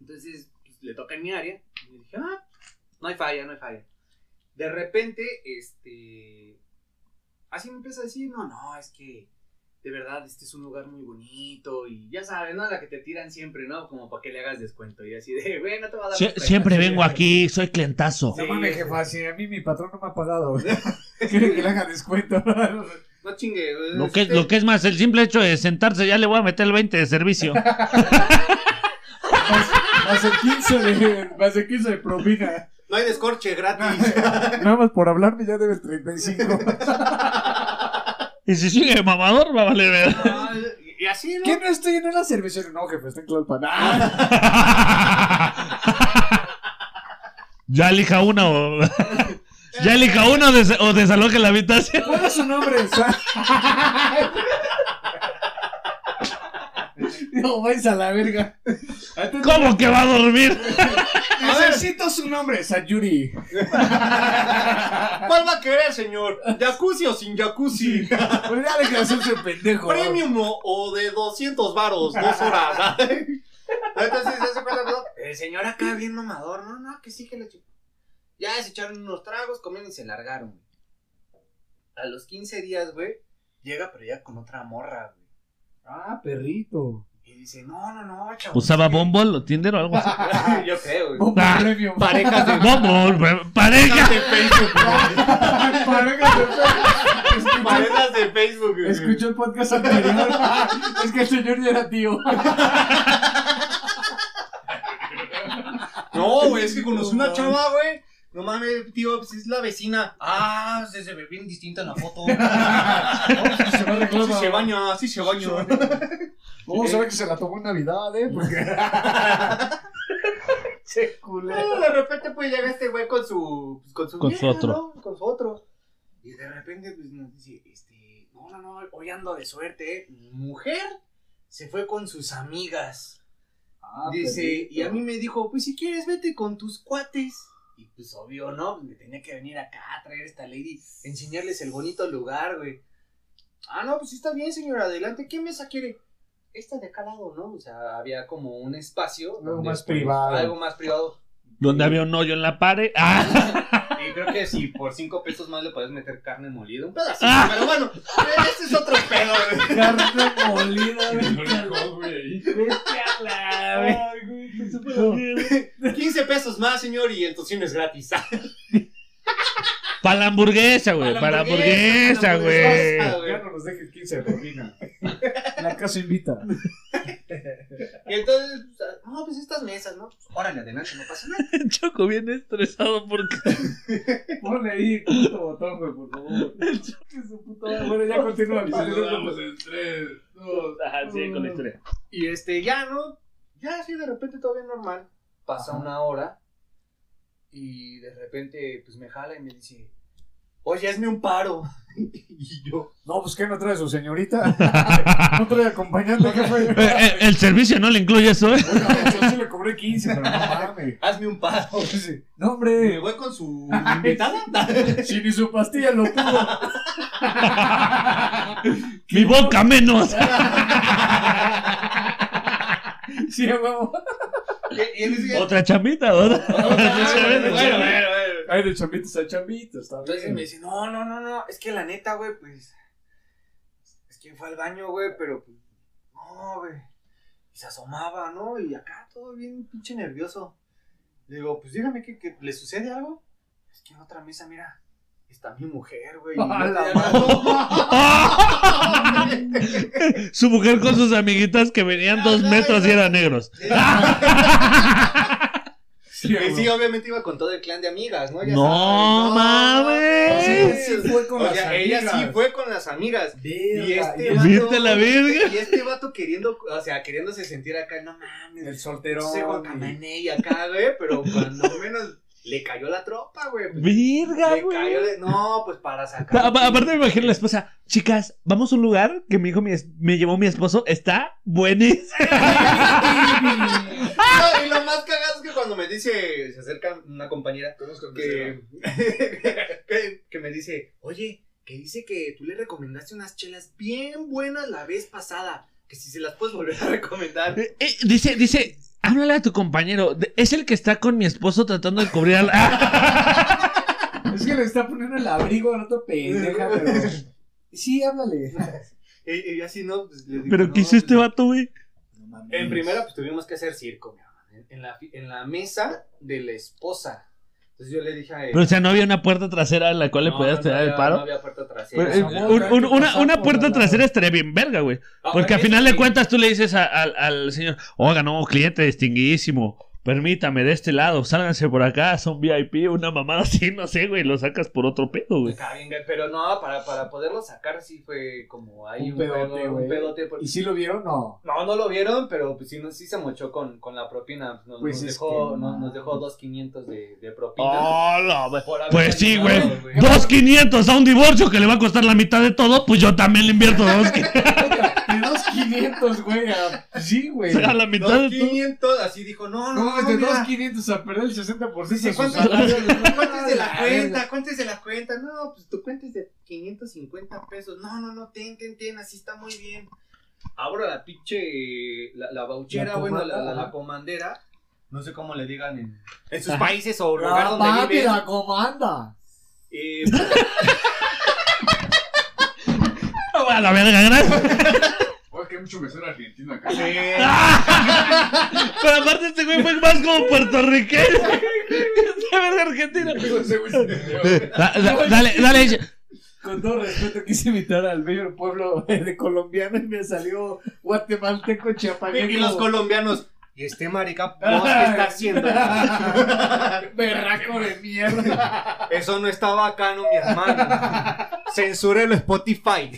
Entonces, pues, le toca en mi área. Y dije, ah, no hay falla, no hay falla. De repente, este. Así me empieza a decir, no, no, es que de verdad este es un lugar muy bonito. Y ya sabes, ¿no? La que te tiran siempre, ¿no? Como para que le hagas descuento. Y así de, güey, no te va a dar. Sie- descuento". siempre vengo aquí, soy clientazo. No mames, jefa, si a mí mi patrón no me ha pagado. Quiere que le haga descuento. No chingue, Lo que, este- lo que es más, el simple hecho de sentarse, ya le voy a meter el 20 de servicio. Más, más el 15 de, más el 15 de propina. No hay descorche gratis. Nada más por hablarme ya debes 35. Y si sigue mamador, va a valer ver. Ah, y así, ¿no? ¿Qué no estoy en una cervecería? No, jefe, está en Tlalpan. Ah, ya elija una o. ya elija una o, des- o desaloje la habitación. ¿Cuál es su nombre? No, vais a la verga. ¿Cómo que va a dormir? Necesito su nombre, Sayuri. ¿Cuál va a querer, señor? ¿Jacuzzi o sin jacuzzi? Pues ya deja de hacerse pendejo. ¿Premium o, o de 200 varos? Dos horas. Entonces, se. El señor acá bien mamador, no, no, que sí que le chico. Ya se echaron unos tragos, comieron y se largaron, güey. A los 15 días, güey, llega, pero ya con otra morra, güey. Ah, perrito. Y dice, no, no, no, chaval. ¿Usaba Bumble o Tinder o algo así? Yo creo, güey. Bomba Ah, premium. Parejas de Bumble, pareja. de Facebook, güey. Parejas de Facebook. Parejas de Facebook, güey. Escuchó el podcast anterior. es que el señor ya era tío. No, güey, es que conocí una chava, güey, No mames, tío, pues es la vecina. Ah, se, se ve bien distinta en la foto. se va a arreglar sí la- se baña, sí se baña. Vamos a ver que se la tomó en Navidad, ¿eh? Porque... che, culero. No, de repente pues llega este güey con su pues, con su, Con su otro. ¿no? Con su otro. Y de repente pues nos dice, este, no, no, no, hoy ando de suerte, ¿eh? Mi mujer se fue con sus amigas. Ah, dice, y a mí me dijo, pues si quieres vete con tus cuates. Y pues obvio, ¿no? Me tenía que venir acá a traer esta lady, enseñarles el bonito lugar, güey. Ah, no, pues está bien, señora, adelante. ¿Qué mesa quiere? Esta de acá al lado, ¿no? O sea, había como un espacio. Algo donde, más privado. Algo más privado. Donde había un hoyo en la pared. ¡Ah! Y creo que si por cinco pesos más le puedes meter carne molida, un pedacito. Ah. Pero bueno, ese es otro pedo, güey. Carne molida, güey. Ay, güey, qué súper- 15 pesos más, señor, y el tocino es gratis. Para la hamburguesa, güey. Para la hamburguesa, güey. Ya no nos dejes 15 de. La casa invita. Y entonces, no, pues estas mesas, ¿no? Pues, órale, adelante, no pasa nada. Choco bien estresado porque. Ponle ahí el puto botón, güey, por favor. Que su puta madre. Bueno, ya continúa. Saludamos en 3, 2. Ajá, sí, con la historia. Y este, ya, ¿no? Ya, así de repente todo bien normal. Pasa Ajá. una hora y de repente, pues me jala y me dice, oye, hazme un paro. y yo, No, pues ¿qué no trae su señorita? ¿No trae acompañante? ¿Qué fue? Eh, eh, el servicio no le incluye eso, ¿eh? Bueno, yo sí le cobré 15, pero no mames. hazme un paro. No, Me hombre. voy con su invitada. Si ni su pastilla lo pudo. Mi boca menos. Sí, huevo. Y, y él decía, Otra chambita, ¿verdad? bueno, bueno, bueno, bueno. Ay, de chambitos a chambitos, está Entonces me dice, no, no, no, no, es que la neta, güey, pues, es que fue al baño, güey, pero, pues, no, güey. Y se asomaba, ¿no? Y acá todo bien pinche nervioso. Le digo, pues dígame que, que le sucede algo. Es que en otra mesa, mira, está mi mujer, güey. Su mujer con sus amiguitas que venían dos metros y eran negros. Sí, sí, obviamente iba con todo el clan de amigas, ¿no? Ya No mames. Sí, sí fue con O las sea, ella sí fue con las amigas. Y Verga, este y vato, ¿Viste la verga? Y este vato queriendo, o sea, queriéndose sentir acá, no mames. El solterón. Ese Guacamané y acá, güey, pero cuando menos le cayó la tropa, güey. pues, Virga, le güey. cayó de- No, pues para sacar. A- Aparte me imagino la esposa, chicas, vamos a un lugar que me dijo mi es- me llevó mi esposo, está buenísimo. No, y lo más cagado es que cuando me dice, se acerca una compañera Conozco que, que, que me dice, oye, que dice que tú le recomendaste unas chelas bien buenas la vez pasada, que si se las puedes volver a recomendar. Eh, eh, dice, dice, háblale a tu compañero, es el que está con mi esposo tratando de cubrir al... Es que le está poniendo el abrigo a la otra pendeja, pero. Sí, háblale. Y, y así, ¿no? Pues, le digo, Pero no, ¿qué hizo este pues, vato, güey? En primera, pues tuvimos que hacer circo, mi hermano, en, en la, fi- en la mesa de la esposa. Entonces yo le dije a él. Pero o sea, no había una puerta trasera en la cual le podías no, tirar no el paro. No había puerta trasera. Pues, eh, un- un- una, una puerta trasera estaría bien verga, güey. Porque al final de cuentas tú le dices a- al- al señor, oiga, no, cliente distinguidísimo, permítame de este lado, sálganse por acá, son VIP, una mamada así, no sé, güey, lo sacas por otro pedo, güey. Está bien, güey, pero no, para, para poderlo sacar sí fue como ahí Un un, pedote, pedo, güey. un pedote. por- ¿Y si lo vieron? No. No, no lo vieron, pero pues sí, no, sí se mochó con, con la propina. Nos, Pues nos dejó, que nos, no. nos dejó dos quinientos de, de propina. Oh, no, haber Pues sí, güey. Dos quinientos a un divorcio que le va a costar la mitad de todo, pues yo también le invierto dos quinientos De dos 500, güey. a- Sí, güey. a la mitad Dos de todo. quinientos, así dijo, no, no, No, no, de mira. dos 500 a perder el 60% de Dice, su ¿cuántos salario. cuántos de la cuenta? ¿Cuántos de la cuenta? No, pues tu cuenta es de 550 pesos. No, no, no, ten, ten, ten, así está muy bien. Abro la pinche, la, la bauchera, La bueno, la, la, la comandera. No sé cómo le digan en, en sus países o lugar La donde papi, viven. la comanda. Eh, A la verga, gracias. Que hay mucho mesero argentino acá. eh, Pero aparte este güey fue más como puertorriqueño. Esta verga. Da- da- dale, dale. Con todo respeto, quise imitar al bello pueblo de colombiano y me salió guatemalteco chiapaneco. y los colombianos. Y este marica, ¿vos qué está haciendo? Berraco de mierda. Eso no está bacano, mi hermano. Censúrelo Spotify.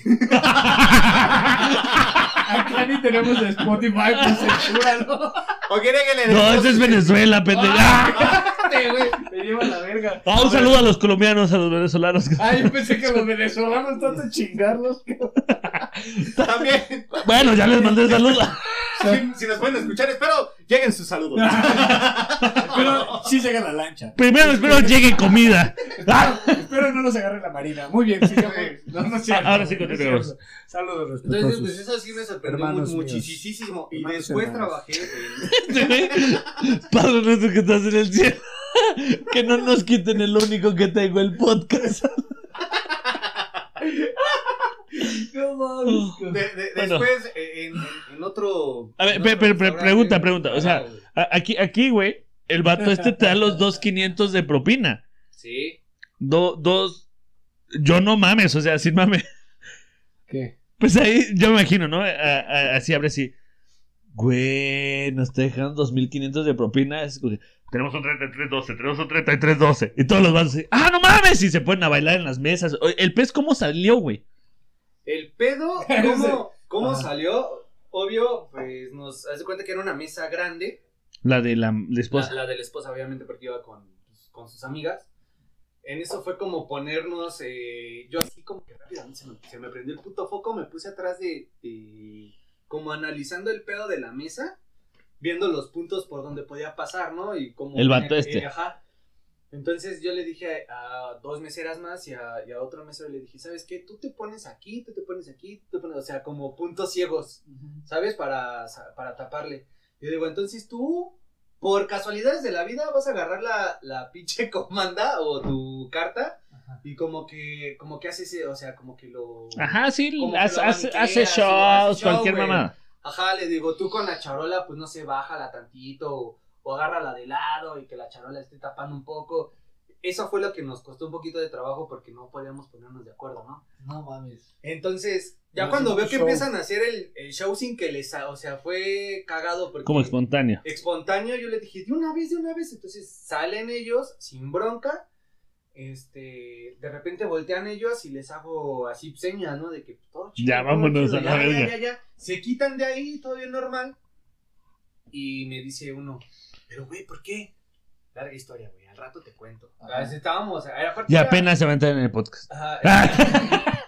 Acá ni tenemos Spotify, pues censúralo. ¿O quiere que le No, demos- ese es Venezuela, pendejo. ¡Ah! Güey, Me lleva la verga. Ah, un saludo a los colombianos, a los venezolanos. Ah, yo pensé que los venezolanos tanto chingarlos. También. Bueno, ya les mandé saludos. Si, si nos pueden escuchar, espero lleguen sus saludos. Pero sí llega la lancha. Primero espero llegue comida. Ah, Espero no nos agarre la marina. Muy bien, sigamos. No, no cierto, Ahora sí no es continuemos. cierto. Saludos Entonces, respetuosos. pues eso sí me sorprendió muchísimo. Y después hermanos. trabajé en... Padre nuestro que estás en el cielo. Que no nos quiten el único que tengo el podcast. No mames. de- de- Bueno. después eh, en, en- en otro... A ver, en otro pregunta, pregunta, o sea- Ah, Aquí, aquí, güey, el vato este te da los 2.500 de propina. Sí. Do- dos. Yo no mames, o sea, sin mames. ¿Qué? Pues ahí yo me imagino, ¿no? A- a- así abre así. Güey, nos está dejando 2.500 de propina. Es tenemos un 33.12, tenemos un 33.12. Y todos los vatos así, ¡ah, no mames! Y se ponen a bailar en las mesas. ¿El pez cómo salió, güey? El pedo, ¿cómo, cómo salió? Obvio, pues nos hace cuenta que era una mesa grande. La de la, la esposa. la de la esposa, obviamente, porque iba con, pues, con sus amigas. En eso fue como ponernos. eh, yo así como que rápidamente se me, se me prendió el puto foco. Me puse atrás de, de- Como analizando el pedo de la mesa. Viendo los puntos por donde podía pasar, ¿no? Y como. El vato eh, este. ajá. Entonces yo le dije a, a dos meseras más y a, y a otro mesero le dije, ¿sabes qué? Tú te pones aquí, tú te pones aquí, tú te pones, o sea, como puntos ciegos, ¿sabes? Para, para taparle. Yo digo, entonces tú, por casualidades de la vida, vas a agarrar la, la pinche comanda o tu carta Ajá. y como que, como que haces, ese- o sea, como que lo... Ajá, sí, hace, shows, show, cualquier mamada. Ajá, le digo, tú con la charola, pues no sé, bájala tantito o, o agárrala de lado y que la charola esté tapando un poco. Eso fue lo que nos costó un poquito de trabajo porque no podíamos ponernos de acuerdo, ¿no? No mames. Entonces, ya No, cuando veo que show. empiezan a hacer el, el show sin que les, o sea, fue cagado porque... Como espontáneo. espontáneo, yo les dije, de una vez, de una vez. Entonces salen ellos sin bronca. Este, de repente voltean ellos y les hago así señas, ¿no? De que pues, todo chido, Ya, vámonos chido, a la ya, ya, verga. ya, ya. Se quitan de ahí, todo bien normal. Y me dice uno, pero güey, ¿por qué? Larga historia, güey, al rato te cuento. Ah, Estábamos, Y apenas se va a entrar en el podcast. Ajá,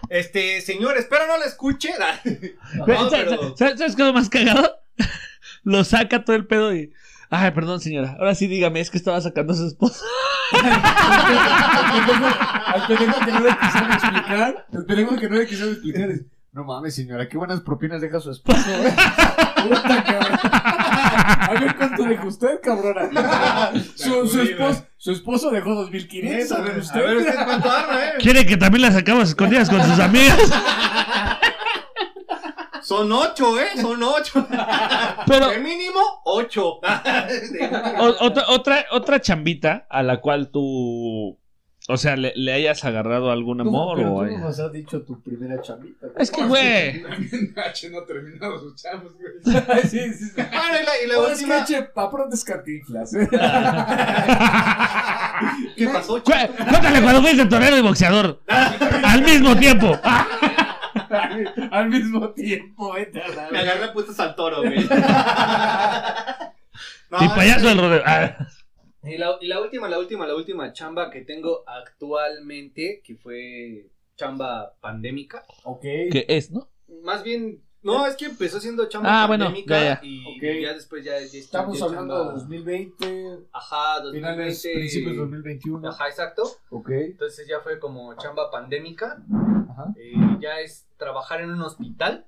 este, señor, espero no lo escuche. No, ¿Sabes, pero- ¿sabes, sabes qué es lo más cagado? Lo saca todo el pedo y. Ay, perdón, señora. Ahora sí dígame, es que estaba sacando a su esposa. Al pendejo que no le quisieron explicar. El pendejo que no le quisieron explicar es. No mames, señora, qué buenas propinas deja su esposo, ¿eh? Puta, cabrón. A ver cuánto dejó usted, cabrona. Su, su, esposo, su esposo dejó 2500, a ver usted. A ver, usted cuánto arma, eh. Quiere que también la sacamos escondidas con sus amigas. Son ocho, ¿eh? Son ocho. Pero De mínimo, ocho. o- otra, otra, otra chambita a la cual tú. O sea, le, le hayas agarrado algún amor Pero o. tú no nos has dicho tu primera chambita. Es que, güey. H no ha terminado sus chavos, güey. sí, sí, sí. Bueno, y la, y la es última. que, che, pa' pronto es cantinflas. ¿Qué pasó, Cu- Cuéntale cuando fuiste torero y boxeador. Al mismo tiempo. Al mismo tiempo, vete a la Me agarré puestos al toro, güey. No, Y payaso del rodeo. Y la, y la última, la última, la última chamba que tengo actualmente, que fue chamba pandémica. Ok. ¿Qué es, no? Más bien, no, es que empezó siendo chamba Ah, bueno, pandémica ya, ya. y Ok. ya después ya, ya está- Estamos ya hablando chamba- de 2020, Ajá, 2020. finales, principios de 2021. Ajá, exacto. Ok. Entonces ya fue como chamba pandémica. Ajá. eh, ya es trabajar en un hospital.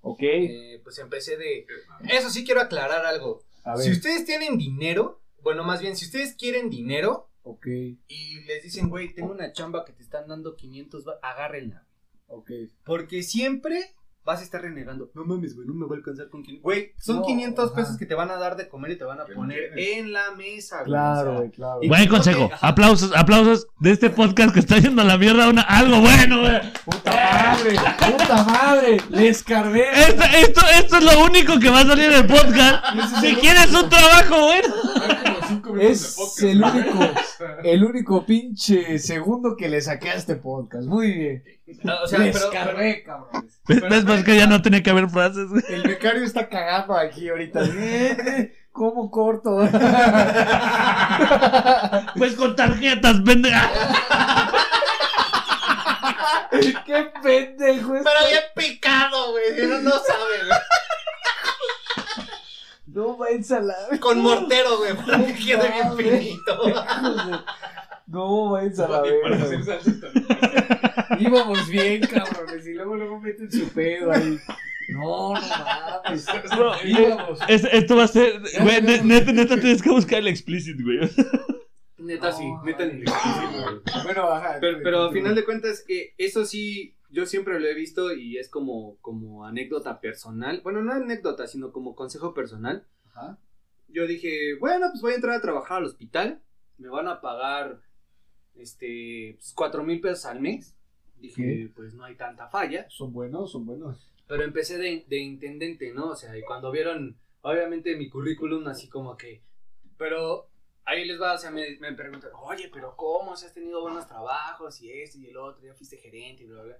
Ok. Eh, pues empecé de... Eso sí quiero aclarar algo. A Si ver. ustedes tienen dinero, bueno, más bien, si ustedes quieren dinero Ok. y les dicen, güey, tengo una chamba que te están dando 500, va- agárrenla. Ok. Porque siempre vas a estar renegando. No mames, güey, no me va a alcanzar con 500. Güey, son No, 500 ajá. pesos que te van a dar de comer y te van a poner en la mesa, güey. Claro, güey, claro. Y- Buen consejo. Aplausos, aplausos de este podcast que está yendo a la mierda una, algo bueno, güey. Puta madre. ¡Puta madre! ¡Le escarbé! Esto, esto, esto es lo único que va a salir del podcast. Si quieres un trabajo bueno. Cinco minutos Es de podcast. el único, el único pinche segundo que le saqué a este podcast. Muy bien. No, o sea, le pero, escarbé, cabrones. ¿Ves, ves por qué ya no tiene que haber frases, güey? El becario está cagando aquí ahorita. Eh, ¿Cómo corto? Pues con tarjetas, pendeja. ¡Qué pendejo pero bien picado, güey. No, no sabe, güey. No va a ensalada. Con mortero, güey, para que quede bien finito. No va ensalada. Íbamos bien, cabrones. Y luego, luego meten su pedo ahí. No, no mames. Bro, Íbamos. Es- esto va a ser. Güey, ne- neta, neta, tienes que buscar el explicit, güey. Neta, sí, No, neta ni le güey. Bueno, ajá. Pero, pero a final de cuentas, eh, eso sí, yo siempre lo he visto y es como, como anécdota personal. Bueno, no anécdota, sino como consejo personal. Ajá. Yo dije, bueno, pues voy a entrar a trabajar al hospital. Me van a pagar, este, pues, cuatro mil pesos al mes. Dije, pues no hay tanta falla. Son buenos, son buenos. Pero empecé de, de intendente, ¿no? O sea, y cuando vieron, obviamente, mi currículum, así como que. Pero ahí les va, o sea, me, me preguntan, oye, pero ¿cómo? Si has tenido buenos trabajos y esto y el otro, ya fuiste gerente y bla, bla.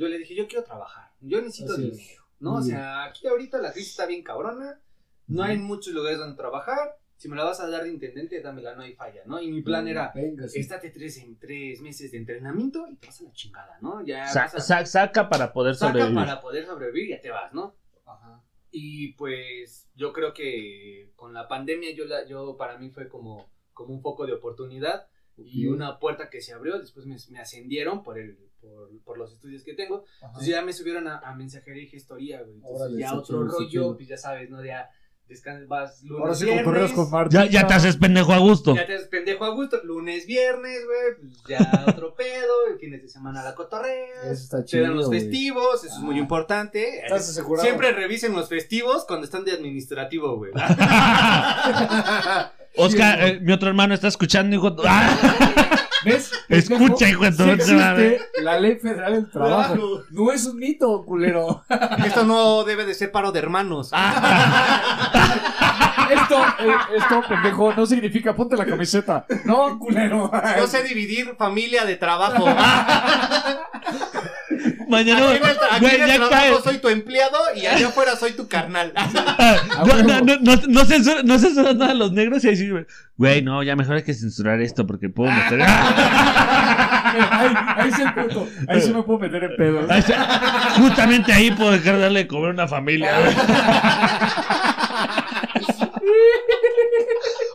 Bla". Yo le dije, yo quiero trabajar, yo necesito Así es. dinero, ¿no? Muy o sea, aquí ahorita la crisis está bien cabrona, no hay muchos lugares donde trabajar. Si me la vas a dar de intendente, dámela, no hay falla, ¿no? Y mi plan era, Venga, sí. estate tres, en tres meses de entrenamiento y te vas a la chingada, ¿no? Ya Sa- a- sa- saca para poder saca sobrevivir. para poder sobrevivir y ya te vas, ¿no? Ajá. Y pues yo creo que con la pandemia yo, la, yo para mí fue como, como un foco de oportunidad y Ok. una puerta que se abrió, después me, me ascendieron por, el, por, por los estudios que tengo, Ajá. entonces ya me subieron a, a mensajería y gestoría, güey. Entonces Órale, ya otro rollo, pues ya sabes, ¿no? Ya descansas, vas lunes, Ahora sí viernes, cotorreas con Martín. Ya, ya te haces pendejo a gusto. ya te haces pendejo a gusto, lunes, viernes, güey, pues ya otro pedo, el fines de semana la está Te chido. dan los güey. festivos, eso es muy Ah. importante. Estás asegurado. Siempre revisen los festivos cuando están de administrativo, güey. Oscar, Sí, eh, mi otro hermano está escuchando, hijo. ¡Ah! ¿Ves? Escucha, hijo de existe la ley federal del trabajo. No es un mito, culero. Esto no debe de ser paro de hermanos. Esto, eh, esto, pendejo, no significa ponte la camiseta. No, culero. Yo sé dividir familia de trabajo. Mañana, Aquí en el, aquí güey, en el ya cae. soy tu empleado y allá afuera soy tu carnal. Ah, no, no, no, no, no censura- no censuras nada a los negros y ahí sí, güey. No, ya mejor hay que censurar esto porque puedo meter. Ahí, ahí es el punto. Ahí sí me puedo meter en pedo. Ahí. Justamente ahí puedo dejar de darle de comer a una familia.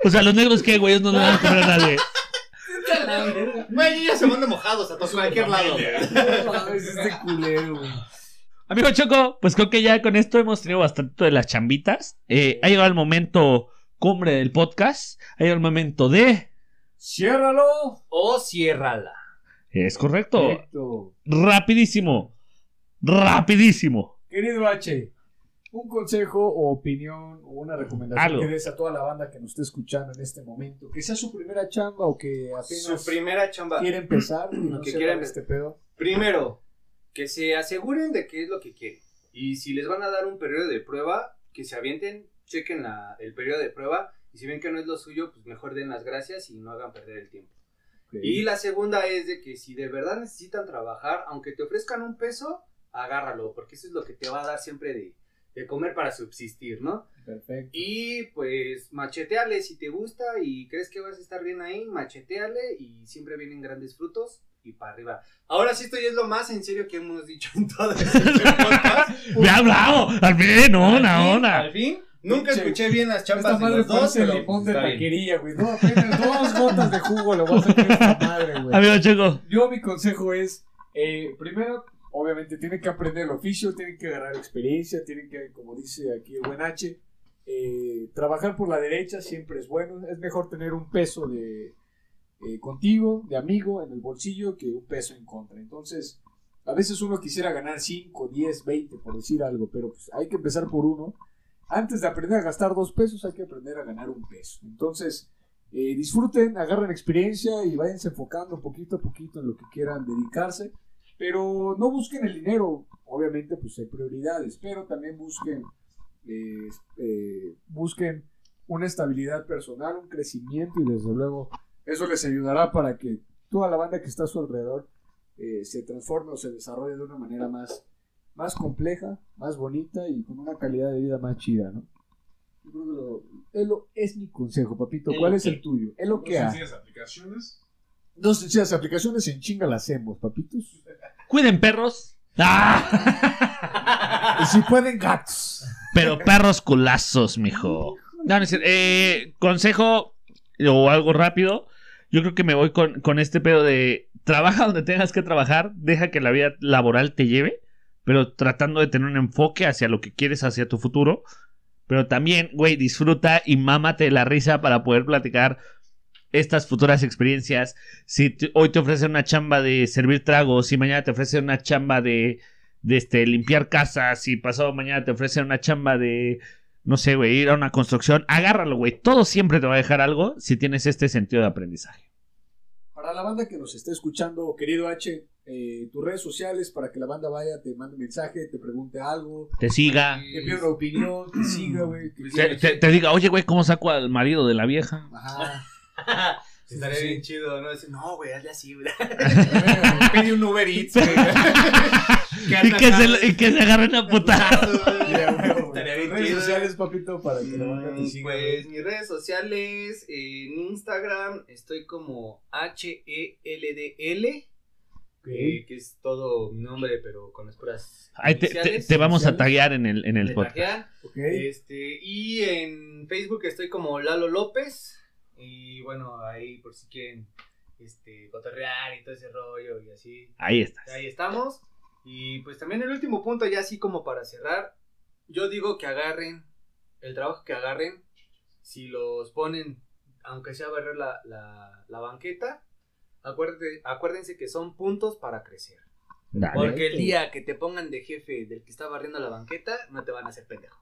O sea, los negros, ¿qué, güey? Ellos no le dan de comer a nadie. Güey, ya se van de mojados a cualquier lado. Este culero, güey. Amigo Choco, pues creo que ya con esto hemos tenido bastante de las chambitas. Eh, ha llegado el momento cumbre del podcast. Ha llegado el momento de. Ciérralo. O ciérrala. Es correcto. Correcto. Rapidísimo. Rapidísimo. Querido H, un consejo o opinión o una recomendación Algo. que des a toda la banda que nos esté escuchando en este momento, que sea su primera chamba o que apenas Su primera chamba. quiere empezar y no Que empe- este pedo. Primero, que se aseguren de qué es lo que quieren. Y si les van a dar un periodo de prueba, que se avienten, chequen la- el periodo de prueba. Y si ven que no es lo suyo, pues mejor den las gracias y no hagan perder el tiempo. Y la segunda es de que si de verdad necesitan trabajar, aunque te ofrezcan un peso, agárralo, porque eso es lo que te va a dar siempre de, de comer para subsistir, ¿no? Perfecto. Y pues macheteale si te gusta y crees que vas a estar bien ahí, macheteale y siempre vienen grandes frutos y para arriba. Ahora sí esto ya es lo más en serio que hemos dicho en todo este podcast. Me ha hablado. Al fin, fin, una. Al fin, nunca escuché bien las chambas Esta de madre los dos, limón de taquería, güey. No, apenas dos gotas de jugo le voy a sacar a esta madre, güey. Amigo Choco. Yo mi consejo es, eh, primero, obviamente tienen que aprender el oficio, tienen que agarrar experiencia, tienen que, como dice aquí el buen H, eh, trabajar por la derecha siempre es bueno. Es mejor tener un peso de eh, contigo, de amigo, en el bolsillo que un peso en contra. Entonces, a veces uno quisiera ganar 5, 10, 20, por decir algo, pero pues, hay que empezar por uno. Antes de aprender a gastar dos pesos, hay que aprender a ganar un peso. Entonces, eh, disfruten, agarren experiencia y váyanse enfocando poquito a poquito en lo que quieran dedicarse. Pero no busquen el dinero, obviamente pues hay prioridades, pero también busquen, eh, eh, busquen una estabilidad personal, un crecimiento y desde luego eso les ayudará para que toda la banda que está a su alrededor eh, se transforme o se desarrolle de una manera más, más compleja, más bonita y con una calidad de vida más chida, ¿no? Yo creo que lo- es, mi consejo, papito. ¿Cuál es el tuyo? Es lo que hay. Sencillas aplicaciones. Dos sencillas aplicaciones en chinga las hacemos, papitos. Cuiden perros. ¡Ah! Y si pueden, gatos. Pero perros culazos, mijo. No, no. Eh, consejo o algo rápido. Yo creo que me voy con, con este pedo de trabaja donde tengas que trabajar, deja que la vida laboral te lleve, pero tratando de tener un enfoque hacia lo que quieres, hacia tu futuro. Pero también, güey, disfruta y mámate la risa para poder platicar estas futuras experiencias. Si te- hoy te ofrecen una chamba de servir tragos, si mañana te ofrecen una chamba de, de este, limpiar casas, si pasado mañana te ofrecen una chamba de, no sé, güey, ir a una construcción, agárralo, güey. Todo siempre te va a dejar algo si tienes este sentido de aprendizaje. Para la banda que nos esté escuchando, querido H, eh, tus redes sociales para que la banda vaya, te mande un mensaje, te pregunte algo, Te siga, te pida una opinión, te siga, güey. te, te- te diga, oye, güey, ¿cómo saco al marido de la vieja? Ajá. Estaría Sí. bien chido, ¿no? Decir, no, güey, hazle así, güey. Pedí un Uber Eats, güey. y, que se, y que se agarren a güey. Estaría bien redes chido. sociales, papito, para que te Mm. Pues mis redes sociales, en Instagram estoy como E H-E-L-D-L, güey. que es todo mi nombre, pero con las puras Ahí te, te- iniciales. te vamos a taguear en el, en el podcast. taguean. Ok. Este, y en Facebook estoy como Lalo López. Y bueno, ahí por si quieren este, cotorrear y todo ese rollo y así. Ahí estás. Ahí estamos. Y pues también el último punto, ya así como para cerrar. Yo digo que agarren el trabajo que agarren. Si los ponen, aunque sea barrer la, la, la banqueta, acuérdate- acuérdense que son puntos para crecer. Dale. Porque el día que te pongan de jefe del que está barriendo la banqueta, no te van a hacer pendejo.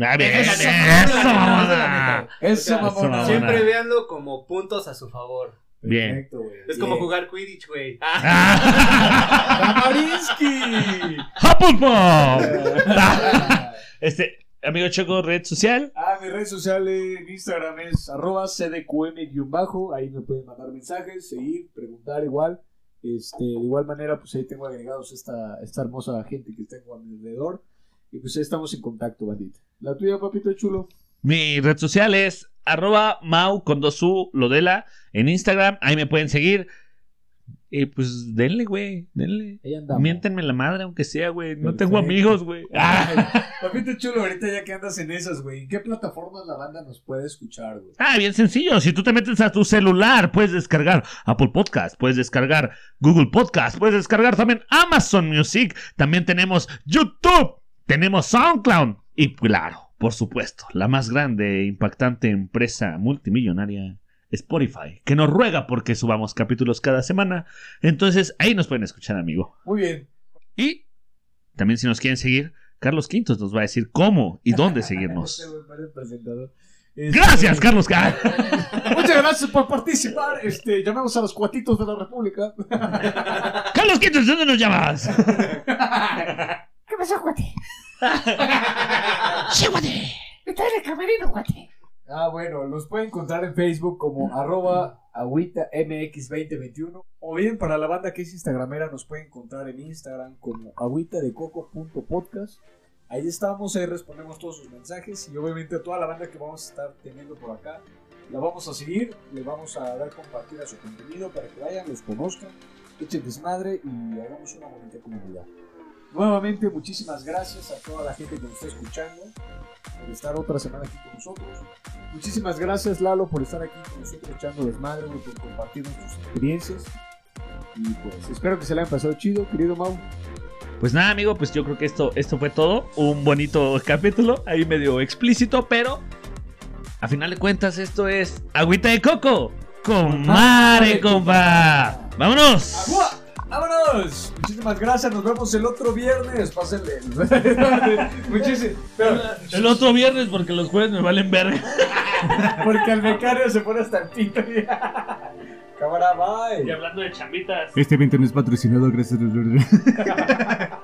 Ah, bien, Eso, eso, eso, mamona. Eso, mamona. mamona. Siempre véanlo como puntos a su favor. Bien. Perfecto, güey. Es como jugar Quidditch, güey. Ah. ¡Tamarinsky! ¡Hufflepuff! Este, amigo Choco, red social. Ah, mi red social en Instagram es arroba cdqm-bajo. Ahí me pueden mandar mensajes, seguir, preguntar igual. Este, de igual manera, pues ahí tengo agregados esta, esta hermosa gente que tengo a mi alrededor. Y pues ahí estamos en contacto, bandita. La tuya, papito chulo. Mi red social es arroba mau con dos u lodela en Instagram. Ahí me pueden seguir. Y pues denle, güey, denle. Miéntenme la madre, aunque sea, güey. No Perfecto. tengo amigos, güey. Ah. Papito chulo, ahorita ya que andas en esas, güey. ¿En qué plataformas la banda nos puede escuchar, güey? Ah, bien sencillo. Si tú te metes a tu celular, puedes descargar Apple Podcast, puedes descargar Google Podcast, puedes descargar también Amazon Music. También tenemos YouTube, tenemos SoundCloud y claro, por supuesto, la más grande e impactante empresa multimillonaria. Spotify, que nos ruega porque subamos capítulos cada semana. Entonces ahí nos pueden escuchar, amigo. Muy bien. Y también si nos quieren seguir, Carlos Quintos nos va a decir cómo y dónde seguirnos. Este Gracias, Carlos. Muchas gracias por participar. Este, llamamos a los cuatitos de la República. Carlos Quintos, ¿de dónde nos llamas? ¿Qué pasó, cuate? Sí, cuate. Está en el camerino, cuate. Ah, bueno, los pueden encontrar en Facebook como arroba agüita mx2021 o bien para la banda que es instagramera nos pueden encontrar en Instagram como agüitadecoco.podcast. Ahí estamos, ahí respondemos todos sus mensajes y obviamente a toda la banda que vamos a estar teniendo por acá la vamos a seguir, le vamos a dar compartir a su contenido para que vayan, los conozcan, echen desmadre y hagamos una bonita comunidad. Nuevamente, muchísimas gracias a toda la gente que nos está escuchando por estar otra semana aquí con nosotros. Muchísimas gracias Lalo por estar aquí con nosotros echando desmadre, por compartir nuestras experiencias. Y pues espero que se le hayan pasado chido, querido Mau. Pues nada, amigo, pues yo creo que esto, esto fue todo. Un bonito capítulo, ahí medio explícito, pero a final de cuentas esto es Agüita de Coco con Mare, compa. ¡Vámonos! ¡Agua! ¡Vámonos! Muchísimas gracias, nos vemos el otro viernes. Pásenle. Muchísimas. El otro viernes, porque los jueves me valen verga. porque el becario se pone hasta el pito. Cámara, Y bye. hablando de chambitas. Este evento no es patrocinado gracias a...